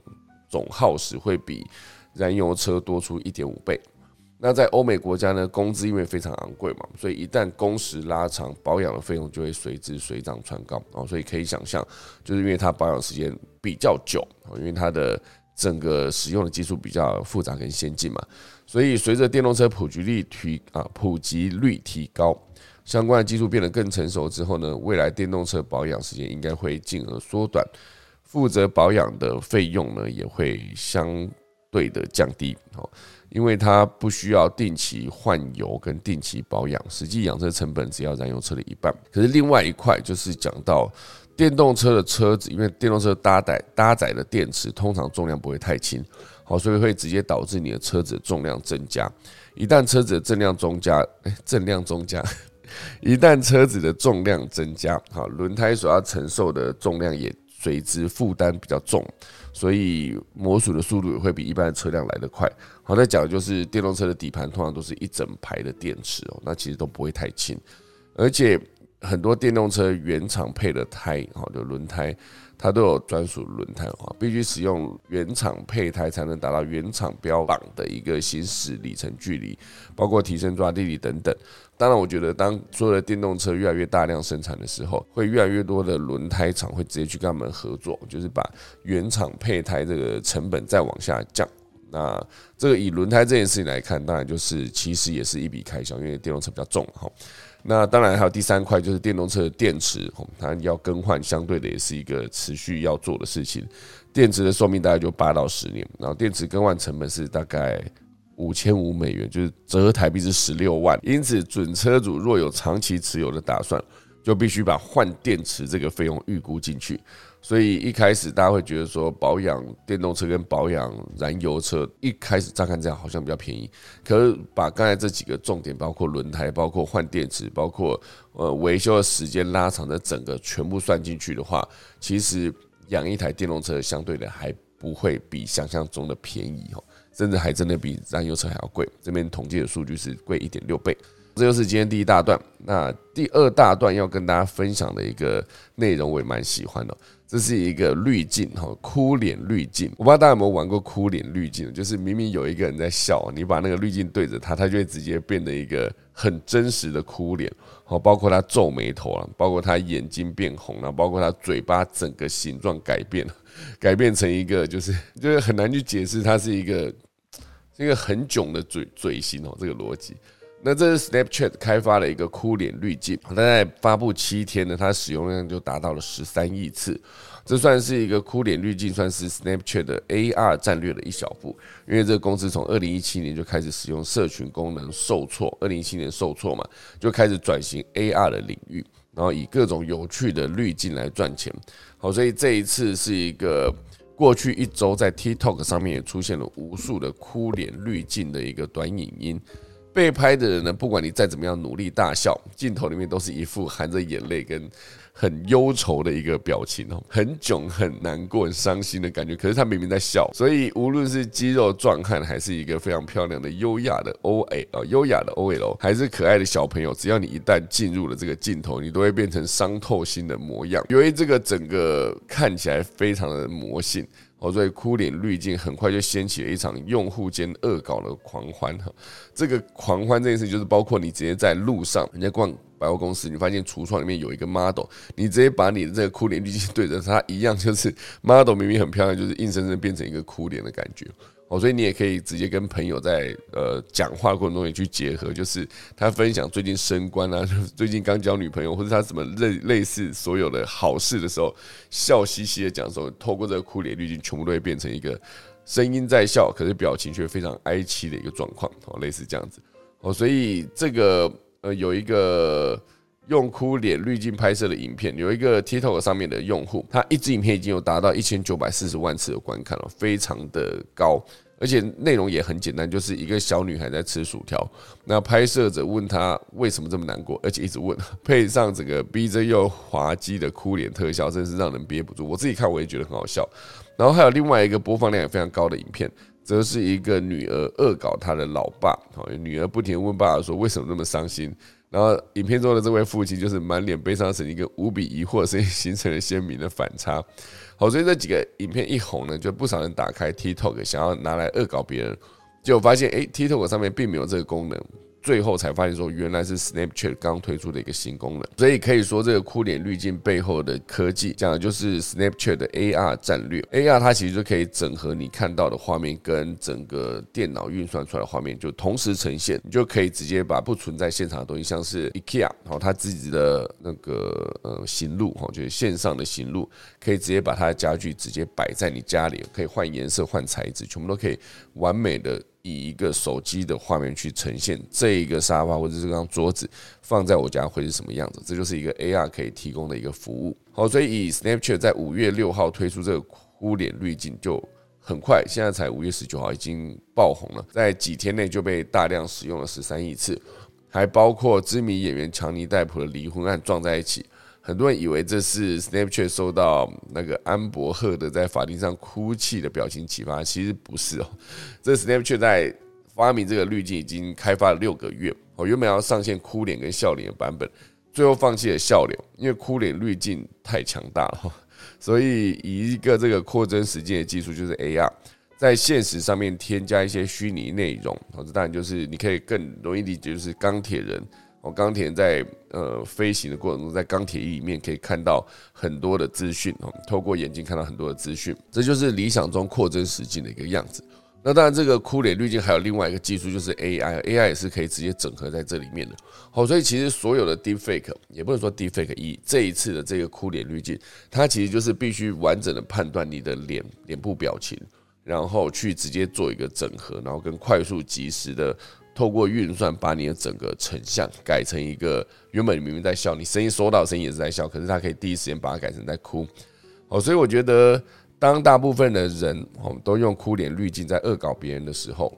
总耗时会比燃油车多出一点五倍。那在欧美国家呢，工资因为非常昂贵嘛，所以一旦工时拉长，保养的费用就会随之水涨船高啊。所以可以想象，就是因为它保养时间比较久因为它的整个使用的技术比较复杂跟先进嘛，所以随着电动车普及率提啊普及率提高，相关的技术变得更成熟之后呢，未来电动车保养时间应该会进而缩短。负责保养的费用呢，也会相对的降低。好，因为它不需要定期换油跟定期保养，实际养车成本只要燃油车的一半。可是另外一块就是讲到电动车的车子，因为电动车搭载搭载的电池通常重量不会太轻，好，所以会直接导致你的车子重量增加。一旦车子的重量增加，哎，重量增加，一旦车子的重量增加，好，轮胎所要承受的重量也随之负担比较重。所以磨损的速度也会比一般的车辆来得快。好，再讲就是电动车的底盘通常都是一整排的电池哦，那其实都不会太轻，而且很多电动车原厂配的胎，好的轮胎。它都有专属轮胎的话，必须使用原厂配胎才能达到原厂标榜的一个行驶里程距离，包括提升抓地力等等。当然，我觉得当所有的电动车越来越大量生产的时候，会越来越多的轮胎厂会直接去跟他们合作，就是把原厂配胎这个成本再往下降。那这个以轮胎这件事情来看，当然就是其实也是一笔开销，因为电动车比较重哈。那当然还有第三块，就是电动车的电池，它要更换，相对的也是一个持续要做的事情。电池的寿命大概就八到十年，然后电池更换成本是大概五千五美元，就是折合台币是十六万。因此，准车主若有长期持有的打算，就必须把换电池这个费用预估进去。所以一开始大家会觉得说保养电动车跟保养燃油车一开始乍看这样好像比较便宜，可是把刚才这几个重点，包括轮胎、包括换电池、包括呃维修的时间拉长的整个全部算进去的话，其实养一台电动车相对的还不会比想象中的便宜哦，甚至还真的比燃油车还要贵。这边统计的数据是贵一点六倍。这就是今天第一大段，那第二大段要跟大家分享的一个内容，我也蛮喜欢的。这是一个滤镜哈，哭脸滤镜。我不知道大家有没有玩过哭脸滤镜，就是明明有一个人在笑，你把那个滤镜对着他，他就会直接变得一个很真实的哭脸。好，包括他皱眉头啊，包括他眼睛变红了，包括他嘴巴整个形状改变了，改变成一个就是就是很难去解释，它是一个一个很囧的嘴嘴型哦，这个逻辑。那这是 Snapchat 开发了一个哭脸滤镜，它在发布七天呢，它使用量就达到了十三亿次。这算是一个哭脸滤镜，算是 Snapchat 的 AR 战略的一小步。因为这个公司从二零一七年就开始使用社群功能受挫，二零一七年受挫嘛，就开始转型 AR 的领域，然后以各种有趣的滤镜来赚钱。好，所以这一次是一个过去一周在 TikTok 上面也出现了无数的哭脸滤镜的一个短影音。被拍的人呢，不管你再怎么样努力大笑，镜头里面都是一副含着眼泪跟很忧愁的一个表情哦，很囧、很难过、很伤心的感觉。可是他明明在笑，所以无论是肌肉壮汉，还是一个非常漂亮的优雅的 O A 哦，优雅的 O L，还是可爱的小朋友，只要你一旦进入了这个镜头，你都会变成伤透心的模样。由于这个整个看起来非常的魔性。哦，所以哭脸滤镜很快就掀起了一场用户间恶搞的狂欢哈。这个狂欢这件事，就是包括你直接在路上，人家逛百货公司，你发现橱窗里面有一个 model，你直接把你的这个哭脸滤镜对着它，一样就是 model 明明很漂亮，就是硬生生变成一个哭脸的感觉。哦，所以你也可以直接跟朋友在呃讲话过程中也去结合，就是他分享最近升官啊，最近刚交女朋友，或者他什么类类似所有的好事的时候，笑嘻嘻的讲的时候，透过这个哭脸滤镜，全部都会变成一个声音在笑，可是表情却非常哀戚的一个状况，哦，类似这样子。哦，所以这个呃有一个。用哭脸滤镜拍摄的影片，有一个 TikTok 上面的用户，他一支影片已经有达到一千九百四十万次的观看了，非常的高，而且内容也很简单，就是一个小女孩在吃薯条，那拍摄者问她为什么这么难过，而且一直问，配上这个逼真又滑稽的哭脸特效，真是让人憋不住。我自己看我也觉得很好笑。然后还有另外一个播放量也非常高的影片，则是一个女儿恶搞她的老爸，好，女儿不停问爸爸说为什么那么伤心。然后，影片中的这位父亲就是满脸悲伤神情，跟无比疑惑声音形成了鲜明的反差。好，所以这几个影片一红呢，就不少人打开 TikTok 想要拿来恶搞别人，结果发现，哎，TikTok 上面并没有这个功能。最后才发现说，原来是 Snapchat 刚推出的一个新功能，所以可以说这个哭脸滤镜背后的科技，讲的就是 Snapchat 的 AR 战略。AR 它其实就可以整合你看到的画面跟整个电脑运算出来的画面，就同时呈现，你就可以直接把不存在现场的东西，像是 IKEA，然后它自己的那个呃行路哈，就是线上的行路，可以直接把它的家具直接摆在你家里，可以换颜色、换材质，全部都可以完美的。以一个手机的画面去呈现这一个沙发或者这张桌子放在我家会是什么样子，这就是一个 AR 可以提供的一个服务。好，所以以 Snapchat 在五月六号推出这个哭脸滤镜就很快，现在才五月十九号已经爆红了，在几天内就被大量使用了十三亿次，还包括知名演员强尼戴普的离婚案撞在一起。很多人以为这是 Snapchat 受到那个安伯赫的在法庭上哭泣的表情启发，其实不是哦。这 Snapchat 在发明这个滤镜已经开发了六个月，哦，原本要上线哭脸跟笑脸的版本，最后放弃了笑脸，因为哭脸滤镜太强大了。所以以一个这个扩增实境的技术，就是 AR，在现实上面添加一些虚拟内容，哦，这当然就是你可以更容易理解，就是钢铁人。钢铁在呃飞行的过程中，在钢铁衣里面可以看到很多的资讯哦，透过眼睛看到很多的资讯，这就是理想中扩增实境的一个样子。那当然，这个哭脸滤镜还有另外一个技术，就是 AI，AI 也是可以直接整合在这里面的。好，所以其实所有的 Deepfake 也不能说 Deepfake，一这一次的这个哭脸滤镜，它其实就是必须完整的判断你的脸脸部表情，然后去直接做一个整合，然后跟快速及时的。透过运算把你的整个成像改成一个原本你明明在笑，你声音收到声音也是在笑，可是他可以第一时间把它改成在哭。哦，所以我觉得当大部分的人哦都用哭脸滤镜在恶搞别人的时候，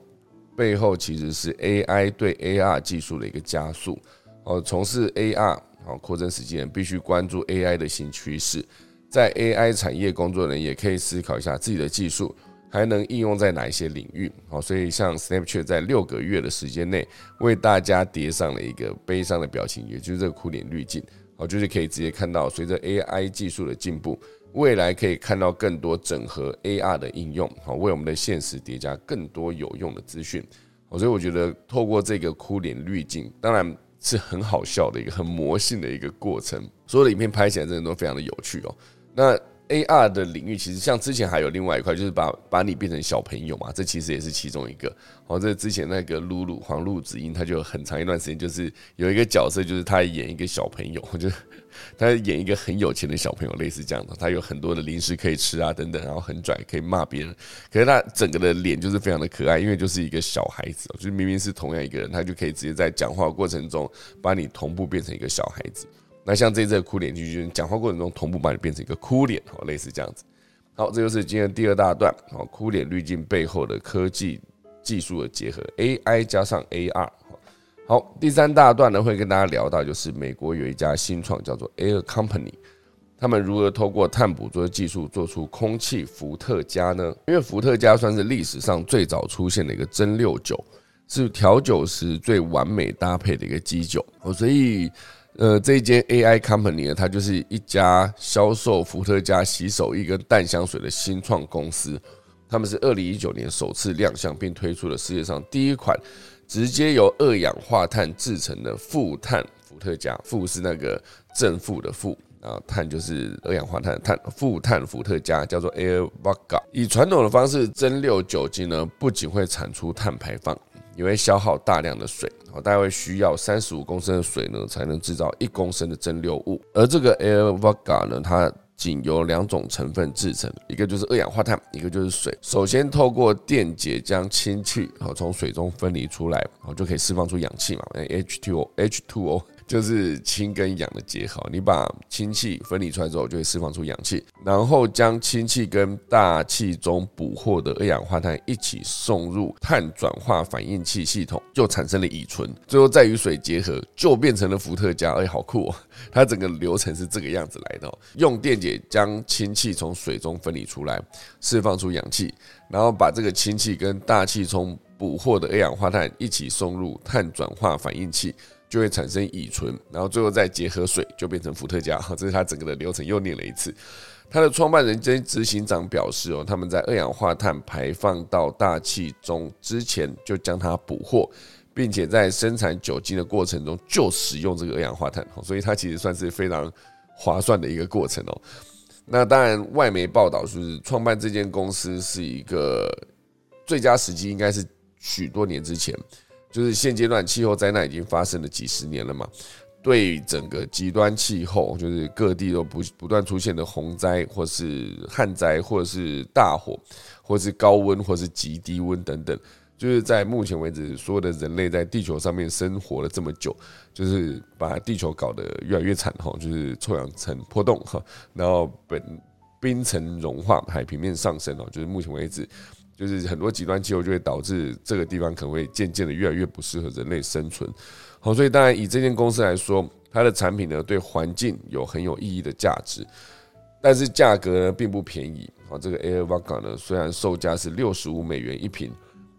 背后其实是 AI 对 AR 技术的一个加速。哦，从事 AR 哦扩增实际人必须关注 AI 的新趋势，在 AI 产业工作人也可以思考一下自己的技术。还能应用在哪一些领域？好，所以像 Snapchat 在六个月的时间内为大家叠上了一个悲伤的表情，也就是这个哭脸滤镜。好，就是可以直接看到，随着 AI 技术的进步，未来可以看到更多整合 AR 的应用，好，为我们的现实叠加更多有用的资讯。好，所以我觉得透过这个哭脸滤镜，当然是很好笑的一个很魔性的一个过程。所有的影片拍起来真的都非常的有趣哦。那 A R 的领域其实像之前还有另外一块，就是把把你变成小朋友嘛，这其实也是其中一个。哦，这之前那个露露黄露子英，他就很长一段时间就是有一个角色，就是他演一个小朋友，就他演一个很有钱的小朋友，类似这样的。他有很多的零食可以吃啊，等等，然后很拽，可以骂别人。可是他整个的脸就是非常的可爱，因为就是一个小孩子，就是明明是同样一个人，他就可以直接在讲话过程中把你同步变成一个小孩子。那像这次哭脸剧，就是讲话过程中同步把你变成一个哭脸，好，类似这样子。好，这就是今天第二大段，好，哭脸滤镜背后的科技技术的结合，AI 加上 AR。好，第三大段呢，会跟大家聊到，就是美国有一家新创叫做 Air Company，他们如何透过碳捕捉技术做出空气伏特加呢？因为伏特加算是历史上最早出现的一个蒸馏酒，是调酒时最完美搭配的一个基酒，哦，所以。呃，这一间 AI company 呢，它就是一家销售伏特加洗手液跟淡香水的新创公司。他们是二零一九年首次亮相，并推出了世界上第一款直接由二氧化碳制成的负碳伏特加。负是那个正负的负，啊，碳就是二氧化碳碳。负碳伏特加叫做 Air Vodka。以传统的方式蒸馏酒精呢，不仅会产出碳排放。也会消耗大量的水，哦，大概会需要三十五公升的水呢，才能制造一公升的蒸馏物。而这个 Air Vodka 呢，它仅由两种成分制成，一个就是二氧化碳，一个就是水。首先透过电解将氢气哦从水中分离出来，哦就可以释放出氧气嘛，H2O H2O。就是氢跟氧的结合，你把氢气分离出来之后，就会释放出氧气，然后将氢气跟大气中捕获的二氧化碳一起送入碳转化反应器系统，就产生了乙醇，最后再与水结合，就变成了伏特加。哎，好酷哦！它整个流程是这个样子来的，用电解将氢气从水中分离出来，释放出氧气，然后把这个氢气跟大气中捕获的二氧化碳一起送入碳转化反应器。就会产生乙醇，然后最后再结合水，就变成伏特加。这是它整个的流程，又念了一次。它的创办人兼执行长表示：“哦，他们在二氧化碳排放到大气中之前就将它捕获，并且在生产酒精的过程中就使用这个二氧化碳，所以它其实算是非常划算的一个过程哦。那当然，外媒报道是创办这间公司是一个最佳时机，应该是许多年之前。”就是现阶段气候灾难已经发生了几十年了嘛，对整个极端气候，就是各地都不不断出现的洪灾，或是旱灾，或者是大火，或是高温，或是极低温等等，就是在目前为止，所有的人类在地球上面生活了这么久，就是把地球搞得越来越惨哈，就是臭氧层破洞哈，然后本冰层融化，海平面上升哦，就是目前为止，就是很多极端气候就会导致这个地方可能会渐渐的越来越不适合人类生存。好，所以当然以这间公司来说，它的产品呢对环境有很有意义的价值，但是价格呢并不便宜。好，这个 Air Vodka 呢虽然售价是六十五美元一瓶。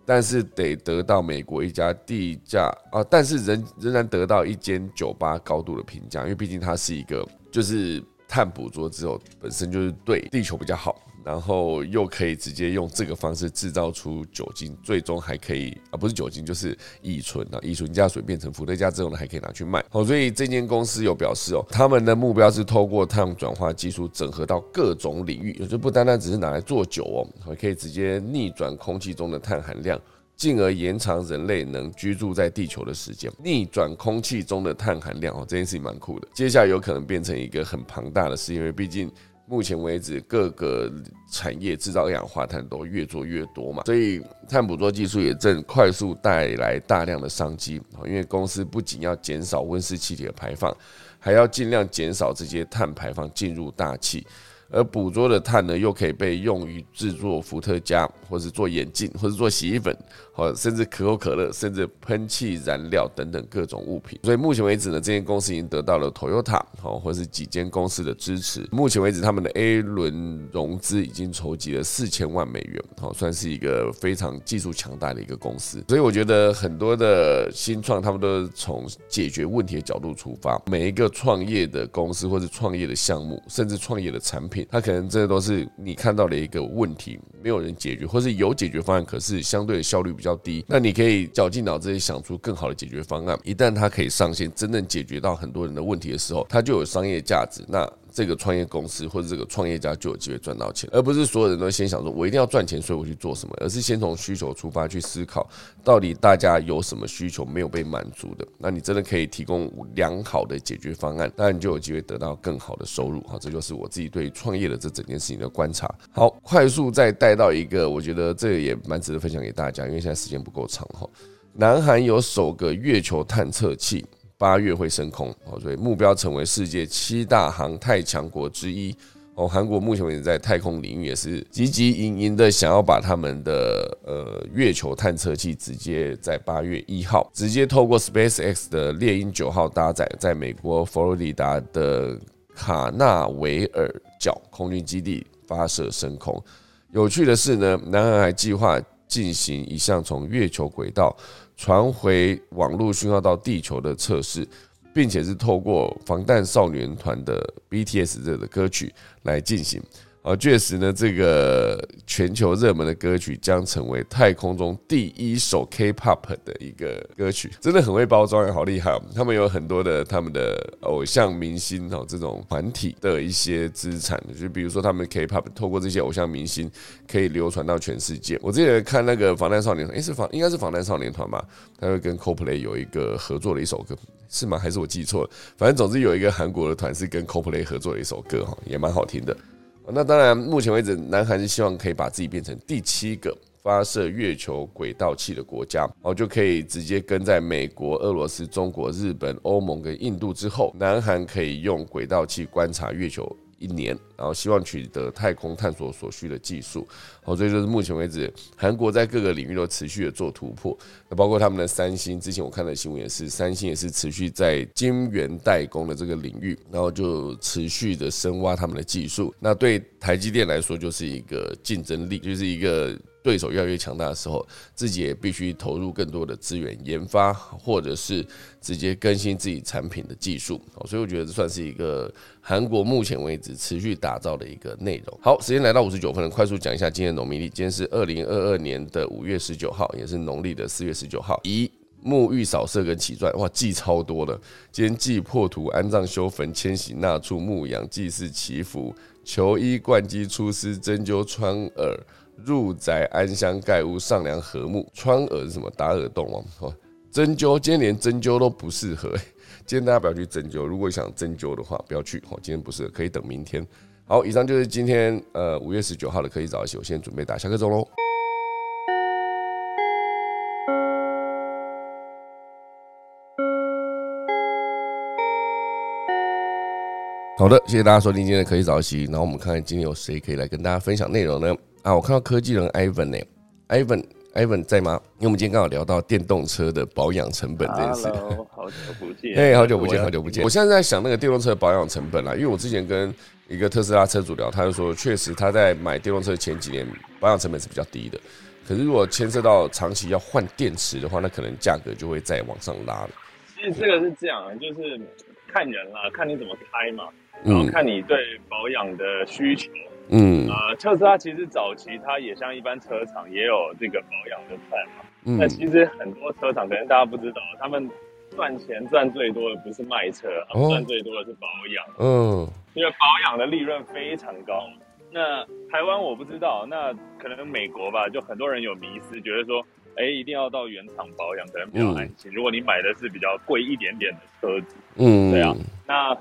但是得得到美国一家地价啊，但是仍仍然得到一间酒吧高度的评价，因为毕竟它是一个就是碳捕捉之后本身就是对地球比较好。然后又可以直接用这个方式制造出酒精，最终还可以啊，不是酒精就是乙醇啊，乙醇加水变成伏特加之后呢，还可以拿去卖。好，所以这间公司有表示哦，他们的目标是透过碳转化技术整合到各种领域，也就不单单只是拿来做酒哦，还可以直接逆转空气中的碳含量，进而延长人类能居住在地球的时间。逆转空气中的碳含量哦，这件事情蛮酷的。接下来有可能变成一个很庞大的事，因为毕竟。目前为止，各个产业制造二氧化碳都越做越多嘛，所以碳捕捉技术也正快速带来大量的商机因为公司不仅要减少温室气体的排放，还要尽量减少这些碳排放进入大气。而捕捉的碳呢，又可以被用于制作伏特加，或是做眼镜，或是做洗衣粉，或甚至可口可乐，甚至喷气燃料等等各种物品。所以目前为止呢，这间公司已经得到了 Toyota 好，或是几间公司的支持。目前为止，他们的 A 轮融资已经筹集了四千万美元，好，算是一个非常技术强大的一个公司。所以我觉得很多的新创，他们都是从解决问题的角度出发。每一个创业的公司，或者创业的项目，甚至创业的产品。它可能这都是你看到的一个问题，没有人解决，或是有解决方案，可是相对的效率比较低。那你可以绞尽脑汁想出更好的解决方案。一旦它可以上线，真正解决到很多人的问题的时候，它就有商业价值。那这个创业公司或者这个创业家就有机会赚到钱，而不是所有人都先想说我一定要赚钱，所以我去做什么，而是先从需求出发去思考，到底大家有什么需求没有被满足的，那你真的可以提供良好的解决方案，那你就有机会得到更好的收入。哈，这就是我自己对创业的这整件事情的观察。好，快速再带到一个，我觉得这也蛮值得分享给大家，因为现在时间不够长哈。南韩有首个月球探测器。八月会升空哦，所以目标成为世界七大航太强国之一哦。韩国目前为止在太空领域也是积极营营的，想要把他们的呃月球探测器直接在八月一号直接透过 SpaceX 的猎鹰九号搭载，在美国佛罗里达的卡纳维尔角空军基地发射升空。有趣的是呢，南韩还计划进行一项从月球轨道。传回网络讯号到地球的测试，并且是透过防弹少年团的 BTS 这的歌曲来进行。而确实呢，这个全球热门的歌曲将成为太空中第一首 K-pop 的一个歌曲，真的很会包装，好厉害哦！他们有很多的他们的偶像明星哦，这种团体的一些资产，就比如说他们 K-pop 透过这些偶像明星可以流传到全世界。我之前看那个防弹少年团，诶，是防应该是防弹少年团吧？他会跟 CoPlay 有一个合作的一首歌，是吗？还是我记错了？反正总之有一个韩国的团是跟 CoPlay 合作的一首歌哈，也蛮好听的。那当然，目前为止，南韩是希望可以把自己变成第七个发射月球轨道器的国家，哦，就可以直接跟在美国、俄罗斯、中国、日本、欧盟跟印度之后，南韩可以用轨道器观察月球。一年，然后希望取得太空探索所需的技术，好，所以就是目前为止，韩国在各个领域都持续的做突破，那包括他们的三星，之前我看的新闻也是，三星也是持续在晶圆代工的这个领域，然后就持续的深挖他们的技术，那对台积电来说就是一个竞争力，就是一个。对手越来越强大的时候，自己也必须投入更多的资源研发，或者是直接更新自己产品的技术。所以我觉得这算是一个韩国目前为止持续打造的一个内容。好，时间来到五十九分了，快速讲一下今天的农历。今天是二零二二年的五月十九号，也是农历的四月十九号。一沐浴扫射跟起钻，哇，记超多的。今天祭破土、安葬、修坟、迁徙、纳畜、牧羊、祭祀、祈福、求医、灌机、出师、针灸、穿耳。入宅安香盖屋上梁和睦穿耳是什么打耳洞？哦，针灸，今天连针灸都不适合。今天大家不要去针灸，如果想针灸的话，不要去。哦，今天不适合，可以等明天。好，以上就是今天呃五月十九号的科技早起，我现在准备打下课钟喽。好的，谢谢大家收听今天的科技早起，然后我们看看今天有谁可以来跟大家分享内容呢？啊，我看到科技人 Ivan 呢，Ivan Ivan 在吗？因为我们今天刚好聊到电动车的保养成本这件事。好久不见，哎，好久不见，好久不见。我现在在想那个电动车保养成本啦，因为我之前跟一个特斯拉车主聊，他就说，确实他在买电动车前几年保养成本是比较低的。可是如果牵涉到长期要换电池的话，那可能价格就会再往上拉了。其实这个是这样，就是看人啦，看你怎么开嘛，然后看你对保养的需求。嗯啊，特斯拉其实早期它也像一般车厂也有这个保养的 plan 嘛。嗯。那其实很多车厂可能大家不知道，他们赚钱赚最多的不是卖车，赚最多的是保养。嗯。因为保养的利润非常高。那台湾我不知道，那可能美国吧，就很多人有迷思，觉得说，哎，一定要到原厂保养可能比较安心。如果你买的是比较贵一点点的车子，嗯，对啊，那。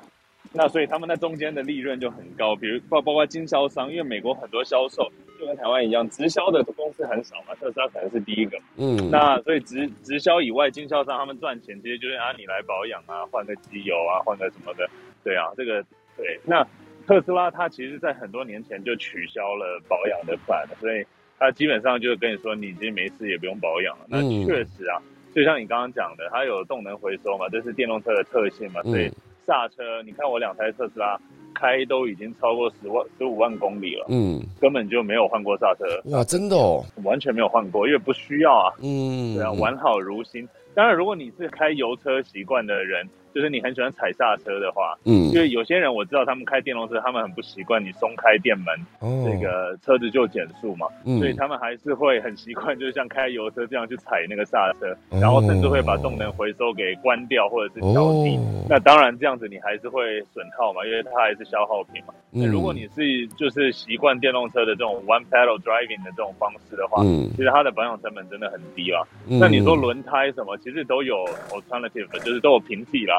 那所以他们在中间的利润就很高，比如包包括经销商，因为美国很多销售就跟台湾一样，直销的公司很少嘛，特斯拉可能是第一个。嗯，那所以直直销以外，经销商他们赚钱，其实就是啊，你来保养啊，换个机油啊，换个什么的，对啊，这个对。那特斯拉它其实在很多年前就取消了保养的款，所以它基本上就是跟你说，你今天没事也不用保养了。那确实啊，就像你刚刚讲的，它有动能回收嘛，这是电动车的特性嘛，所以。刹车，你看我两台特斯拉开都已经超过十万、十五万公里了，嗯，根本就没有换过刹车。哇，真的哦，完全没有换过，因为不需要啊。嗯，对啊，完好如新。当然，如果你是开油车习惯的人。就是你很喜欢踩刹车的话，嗯，因为有些人我知道他们开电动车，他们很不习惯你松开电门，哦，这个车子就减速嘛，嗯，所以他们还是会很习惯，就像开油车这样去踩那个刹车，然后甚至会把动能回收给关掉或者是调低。那当然这样子你还是会损耗嘛，因为它还是消耗品嘛。那如果你是就是习惯电动车的这种 one pedal driving 的这种方式的话，嗯，其实它的保养成本真的很低啦。那你说轮胎什么，其实都有 alternative，就是都有平替啦。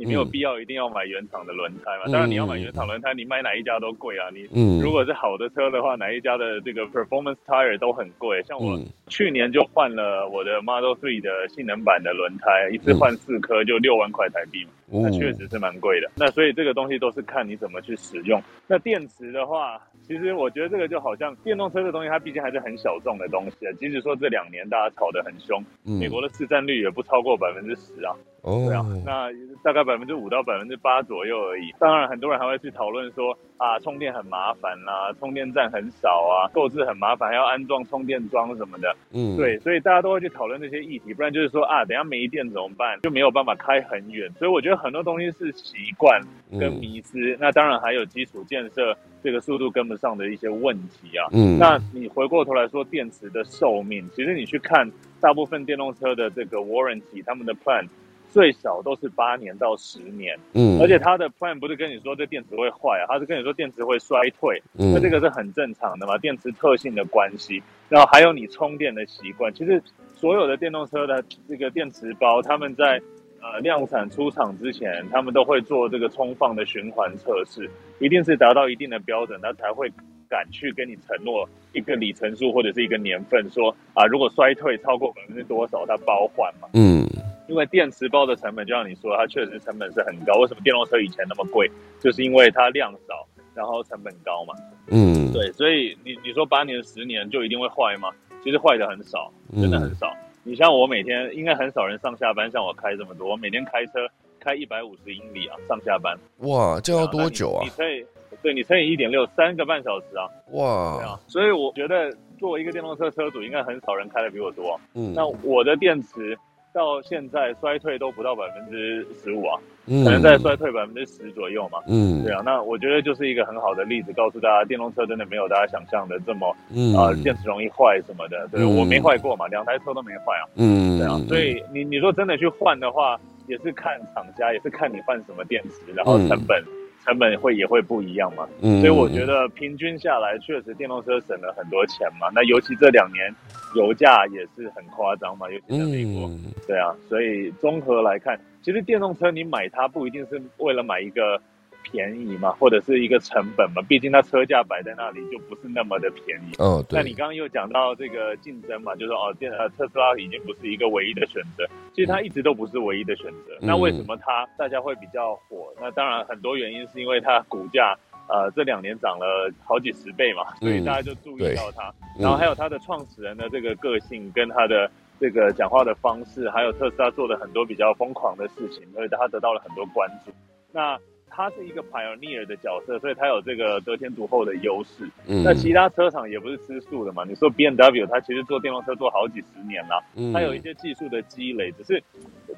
你没有必要一定要买原厂的轮胎嘛？当然你要买原厂轮胎，你买哪一家都贵啊。你如果是好的车的话，哪一家的这个 performance tire 都很贵。像我去年就换了我的 Model Three 的性能版的轮胎，一次换四颗就六万块台币嘛，那确实是蛮贵的。那所以这个东西都是看你怎么去使用。那电池的话，其实我觉得这个就好像电动车的东西，它毕竟还是很小众的东西啊。即使说这两年大家炒得很凶，美国的市占率也不超过百分之十啊。哦，对啊，那大概百分之五到百分之八左右而已。当然，很多人还会去讨论说啊，充电很麻烦啦，充电站很少啊，购置很麻烦，还要安装充电桩什么的。嗯，对，所以大家都会去讨论这些议题。不然就是说啊，等下没电怎么办？就没有办法开很远。所以我觉得很多东西是习惯跟迷失。那当然还有基础建设这个速度跟不上的一些问题啊。嗯，那你回过头来说电池的寿命，其实你去看大部分电动车的这个 warranty，他们的 plan。最少都是八年到十年，嗯，而且它的 plan 不是跟你说这电池会坏啊，它是跟你说电池会衰退，嗯，那这个是很正常的嘛，电池特性的关系，然后还有你充电的习惯，其实所有的电动车的这个电池包，他们在呃量产出厂之前，他们都会做这个充放的循环测试，一定是达到一定的标准，它才会敢去跟你承诺一个里程数或者是一个年份，说啊如果衰退超过百分之多少，它包换嘛，嗯。因为电池包的成本，就像你说，它确实成本是很高。为什么电动车以前那么贵？就是因为它量少，然后成本高嘛。嗯，对，所以你你说八年、十年就一定会坏吗？其实坏的很少，真的很少。你像我每天应该很少人上下班，像我开这么多，我每天开车开一百五十英里啊，上下班。哇，这要多久啊？你可以，对你乘以一点六，三个半小时啊。哇，所以我觉得作为一个电动车车主，应该很少人开的比我多。嗯，那我的电池。到现在衰退都不到百分之十五啊，可能在衰退百分之十左右嘛。嗯，对啊，那我觉得就是一个很好的例子，告诉大家电动车真的没有大家想象的这么啊，电池容易坏什么的。对我没坏过嘛，两台车都没坏啊。嗯，对啊，所以你你说真的去换的话，也是看厂家，也是看你换什么电池，然后成本。成本会也会不一样嘛，所以我觉得平均下来确实电动车省了很多钱嘛。那尤其这两年油价也是很夸张嘛，尤其在美国，对啊。所以综合来看，其实电动车你买它不一定是为了买一个便宜嘛，或者是一个成本嘛，毕竟它车价摆在那里就不是那么的便宜。哦，对。那你刚刚又讲到这个竞争嘛，就是说哦，电呃特斯拉已经不是一个唯一的选择，其实它一直都不是唯一的选择。那为什么它大家会比较火？那当然很多原因是因为它股价呃这两年涨了好几十倍嘛，所以大家就注意到它。然后还有它的创始人的这个个性跟他的。这个讲话的方式，还有特斯拉做的很多比较疯狂的事情，所以他得到了很多关注。那他是一个 pioneer 的角色，所以他有这个得天独厚的优势。嗯，那其他车厂也不是吃素的嘛。你说 B M W，它其实做电动车做好几十年了，它有一些技术的积累。只是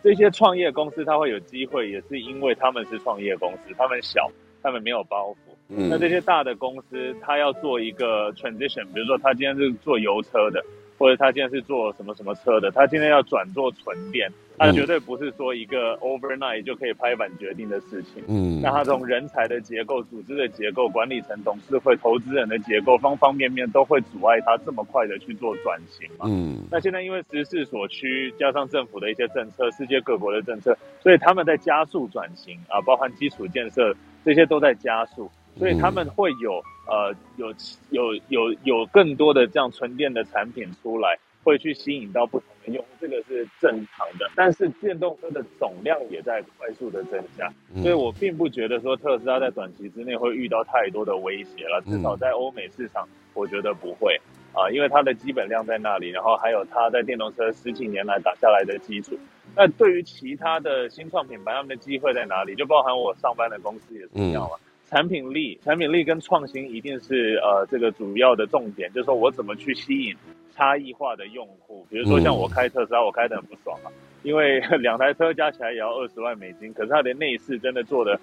这些创业公司它会有机会，也是因为他们是创业公司，他们小，他们没有包袱。嗯，那这些大的公司，它要做一个 transition，比如说他今天是做油车的。或者他现在是做什么什么车的，他今天要转做纯电，他绝对不是说一个 overnight 就可以拍板决定的事情。嗯，那他从人才的结构、组织的结构、管理层、董事会、投资人的结构，方方面面都会阻碍他这么快的去做转型嘛。嗯，那现在因为时势所趋，加上政府的一些政策、世界各国的政策，所以他们在加速转型啊，包含基础建设这些都在加速。所以他们会有呃有有有有更多的这样纯电的产品出来，会去吸引到不同的用户，这个是正常的。但是电动车的总量也在快速的增加，所以我并不觉得说特斯拉在短期之内会遇到太多的威胁了。至少在欧美市场，我觉得不会啊，因为它的基本量在那里，然后还有它在电动车十几年来打下来的基础。那对于其他的新创品牌，他们的机会在哪里？就包含我上班的公司也是一样嘛。产品力、产品力跟创新一定是呃这个主要的重点，就是说我怎么去吸引差异化的用户。比如说像我开特斯拉，我开的很不爽啊，因为 两台车加起来也要二十万美金，可是它的内饰真的做的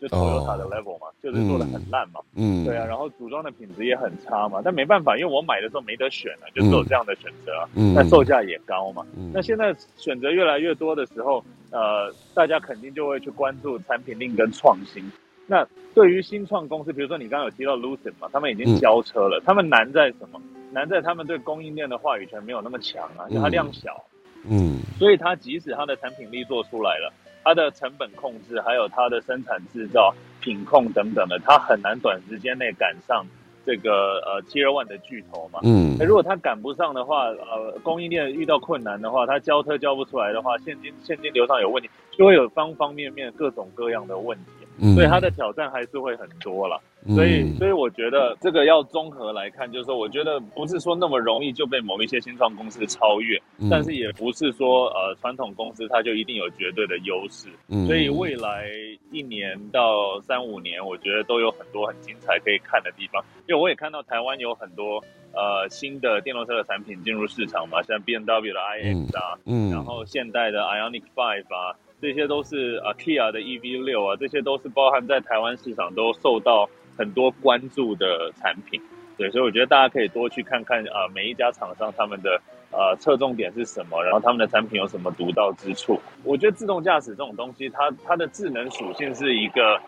就 Toyota 的 level 嘛，就是做的很烂嘛。嗯，对啊，然后组装的品质也很差嘛。但没办法，因为我买的时候没得选啊，就只有这样的选择啊。嗯，那售价也高嘛。嗯，那现在选择越来越多的时候，呃，大家肯定就会去关注产品力跟创新。那对于新创公司，比如说你刚刚有提到 Lucid 嘛，他们已经交车了。他们难在什么？难在他们对供应链的话语权没有那么强啊，因为它量小。嗯。所以它即使它的产品力做出来了，它的成本控制，还有它的生产制造、品控等等的，它很难短时间内赶上这个呃 Tier One 的巨头嘛。嗯。那如果它赶不上的话，呃，供应链遇到困难的话，它交车交不出来的话，现金现金流上有问题，就会有方方面面各种各样的问题。所以它的挑战还是会很多了，所以所以我觉得这个要综合来看，就是说，我觉得不是说那么容易就被某一些新创公司超越，但是也不是说呃传统公司它就一定有绝对的优势，所以未来一年到三五年，我觉得都有很多很精彩可以看的地方，因为我也看到台湾有很多呃新的电动车的产品进入市场嘛，像 B M W 的 i X 啊，嗯，然后现代的 Ionic Five 啊。这些都是啊，Kia 的 EV 六啊，这些都是包含在台湾市场都受到很多关注的产品。对，所以我觉得大家可以多去看看啊，每一家厂商他们的呃侧重点是什么，然后他们的产品有什么独到之处。我觉得自动驾驶这种东西，它它的智能属性是一个，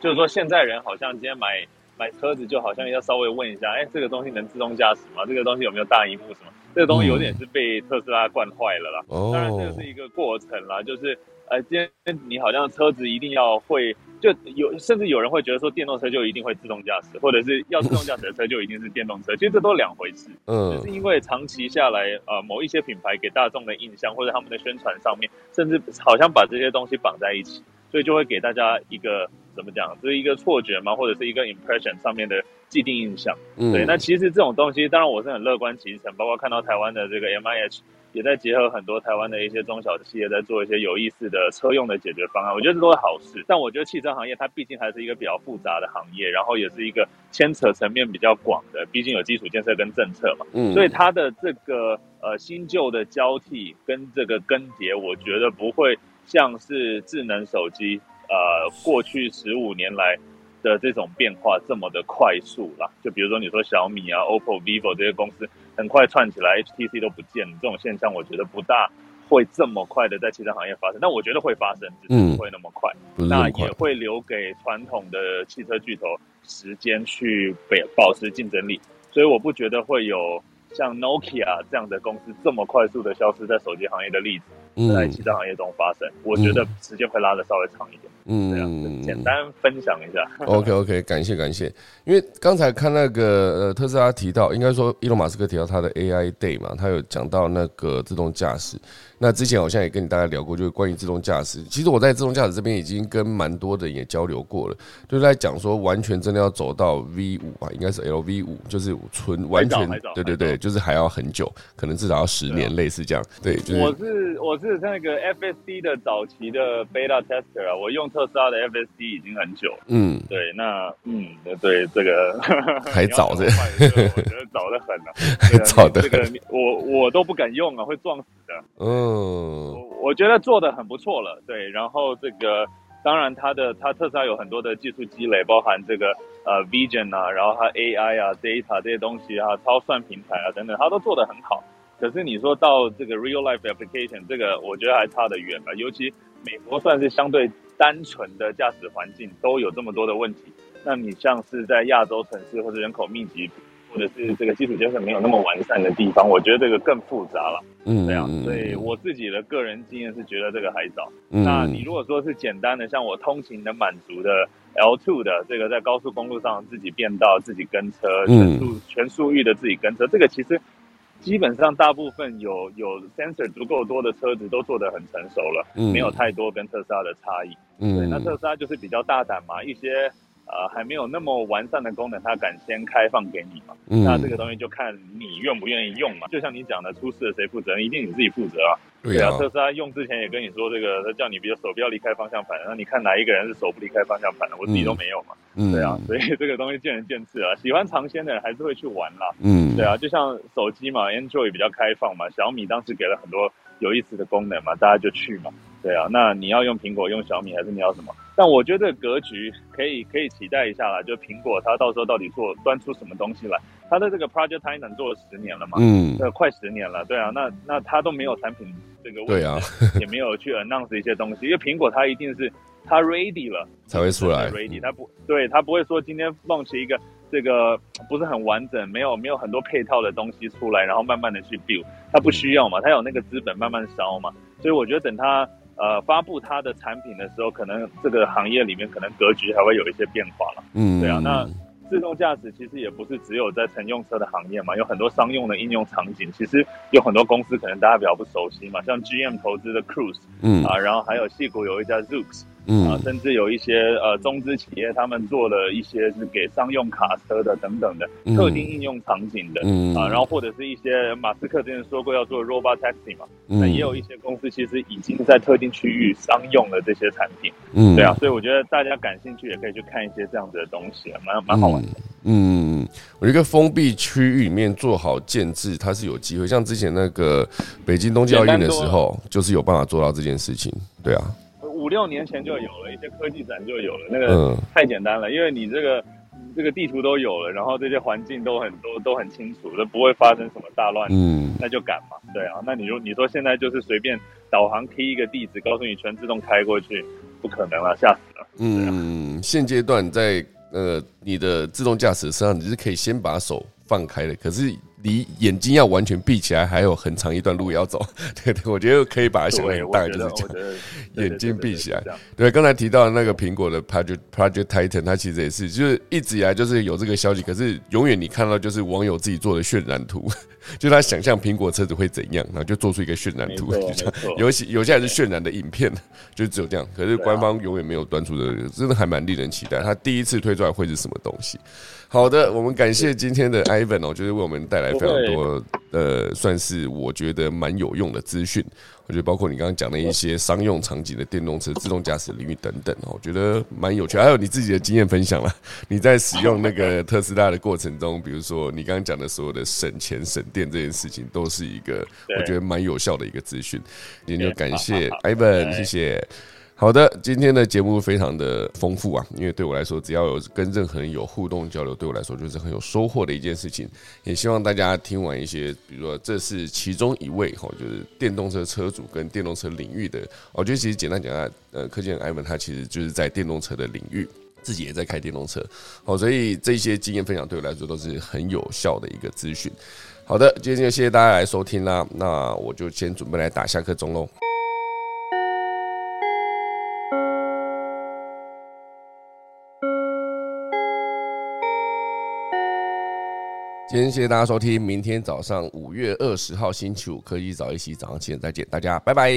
就是说现在人好像今天买买车子就好像要稍微问一下，哎，这个东西能自动驾驶吗？这个东西有没有大荧幕什么？这个东西有点是被特斯拉惯坏了啦。当然这个是一个过程啦，就是。呃，今天你好像车子一定要会，就有甚至有人会觉得说电动车就一定会自动驾驶，或者是要自动驾驶的车就一定是电动车，其实这都两回事。嗯，就是因为长期下来，呃，某一些品牌给大众的印象，或者他们的宣传上面，甚至好像把这些东西绑在一起，所以就会给大家一个怎么讲，就是一个错觉嘛，或者是一个 impression 上面的既定印象。对，那其实这种东西，当然我是很乐观其成，包括看到台湾的这个 M I H。也在结合很多台湾的一些中小企业，在做一些有意思的车用的解决方案。我觉得这都是好事。但我觉得汽车行业它毕竟还是一个比较复杂的行业，然后也是一个牵扯层面比较广的。毕竟有基础建设跟政策嘛，嗯，所以它的这个呃新旧的交替跟这个更迭，我觉得不会像是智能手机呃过去十五年来的这种变化这么的快速啦。就比如说你说小米啊、OPPO、vivo 这些公司。很快串起来，HTC 都不见了，这种现象我觉得不大会这么快的在汽车行业发生，但我觉得会发生，只是不会那么快。那也会留给传统的汽车巨头时间去保保持竞争力，所以我不觉得会有像 Nokia 这样的公司这么快速的消失在手机行业的例子。在汽车行业中发生，我觉得时间会拉的稍微长一点。嗯，这样简单分享一下。OK OK，感谢感谢。因为刚才看那个呃特斯拉提到，应该说伊隆马斯克提到他的 AI Day 嘛，他有讲到那个自动驾驶。那之前好像也跟你大家聊过，就是关于自动驾驶。其实我在自动驾驶这边已经跟蛮多的人也交流过了，就是在讲说完全真的要走到 V 五啊，应该是 LV 五，就是纯完全对对对，就是还要很久，可能至少要十年，类似这样。对，就是我是我是那个 FSD 的早期的 Beta Tester 啊，我用特斯拉的 FSD 已经很久。嗯，对，那嗯，对这个 还早着，我觉得早得很了，还 早的。这个我我都不敢用啊，会撞死的。嗯。嗯，我觉得做的很不错了，对。然后这个，当然它的它特斯拉有很多的技术积累，包含这个呃 Vision 啊，然后它 AI 啊、Data 这些东西啊、超算平台啊等等，它都做的很好。可是你说到这个 Real Life Application，这个我觉得还差得远了。尤其美国算是相对单纯的驾驶环境，都有这么多的问题。那你像是在亚洲城市或者人口密集。或者是这个基础建设没有那么完善的地方，我觉得这个更复杂了。嗯，这样，所以我自己的个人经验是觉得这个还早。那你如果说是简单的，像我通勤能满足的 L two 的这个在高速公路上自己变道、自己跟车、全速全速域的自己跟车，这个其实基本上大部分有有 sensor 足够多的车子都做得很成熟了，没有太多跟特斯拉的差异。嗯，那特斯拉就是比较大胆嘛，一些。呃，还没有那么完善的功能，它敢先开放给你嘛？那这个东西就看你愿不愿意用嘛。就像你讲的，出事了谁负责？一定你自己负责啊。对啊，特斯拉用之前也跟你说这个，他叫你比如手不要离开方向盘，那你看哪一个人是手不离开方向盘的？我自己都没有嘛。嗯，对啊，所以这个东西见仁见智啊。喜欢尝鲜的人还是会去玩啦。嗯，对啊，就像手机嘛，Android 比较开放嘛，小米当时给了很多有意思的功能嘛，大家就去嘛。对啊，那你要用苹果、用小米，还是你要什么？但我觉得格局可以可以期待一下啦，就苹果它到时候到底做端出什么东西来？它的这个 Project Titan 做了十年了嘛，嗯，快十年了，对啊，那那他都没有产品这个对啊，也没有去 announce 一些东西，因为苹果它一定是它 ready 了才会出来，ready，它不对，它不会说今天 launch 一个这个不是很完整，没有没有很多配套的东西出来，然后慢慢的去 build，它不需要嘛，它有那个资本慢慢烧嘛，所以我觉得等它。呃，发布它的产品的时候，可能这个行业里面可能格局还会有一些变化了。嗯，对啊，那自动驾驶其实也不是只有在乘用车的行业嘛，有很多商用的应用场景。其实有很多公司可能大家比较不熟悉嘛，像 GM 投资的 Cruise，嗯啊，然后还有戏谷有一家 Zoox。嗯。啊，甚至有一些呃中资企业，他们做了一些是给商用卡车的等等的特定应用场景的，嗯。啊，然后或者是一些马斯克之前说过要做 robot taxi 嘛，那也有一些公司其实已经在特定区域商用了这些产品，嗯，对啊，所以我觉得大家感兴趣也可以去看一些这样子的东西，蛮蛮好玩的。嗯，我觉得封闭区域里面做好建制，它是有机会，像之前那个北京冬季奥运的时候，就是有办法做到这件事情，对啊。五六年前就有了一些科技展就有了，那个太简单了，因为你这个这个地图都有了，然后这些环境都很多都很清楚，都不会发生什么大乱，嗯，那就敢嘛，对啊，那你说你说现在就是随便导航踢一个地址，告诉你全自动开过去，不可能了，吓死了。嗯，现阶段在呃你的自动驾驶上，你是可以先把手放开的，可是。离眼睛要完全闭起来，还有很长一段路要走。对对，我觉得可以把它想很大，就是这样。眼睛闭起来。对，刚才提到那个苹果的 Project Project Titan，它其实也是，就是一直以来就是有这个消息，可是永远你看到就是网友自己做的渲染图。就他想象苹果车子会怎样，然后就做出一个渲染图，就这样。有些有些还是渲染的影片，就只有这样。可是官方永远没有端出的，真的还蛮令人期待。他第一次推出来会是什么东西？好的，我们感谢今天的 Ivan 哦，就是为我们带来非常多呃，算是我觉得蛮有用的资讯。我觉得包括你刚刚讲的一些商用场景的电动车、自动驾驶领域等等哦，我觉得蛮有趣。还有你自己的经验分享了，你在使用那个特斯拉的过程中，比如说你刚刚讲的所有的省钱省电这件事情，都是一个我觉得蛮有效的一个资讯。今天就感谢 Ivan，谢谢。好的，今天的节目非常的丰富啊，因为对我来说，只要有跟任何人有互动交流，对我来说就是很有收获的一件事情。也希望大家听完一些，比如说这是其中一位哈，就是电动车车主跟电动车领域的，我觉得其实简单讲下，呃，科技人艾文他其实就是在电动车的领域，自己也在开电动车，好，所以这些经验分享对我来说都是很有效的一个资讯。好的，今天就谢谢大家来收听啦，那我就先准备来打下课钟喽。今天谢谢大家收听，明天早上五月二十号星期五科技早一起早上七点再见，大家拜拜。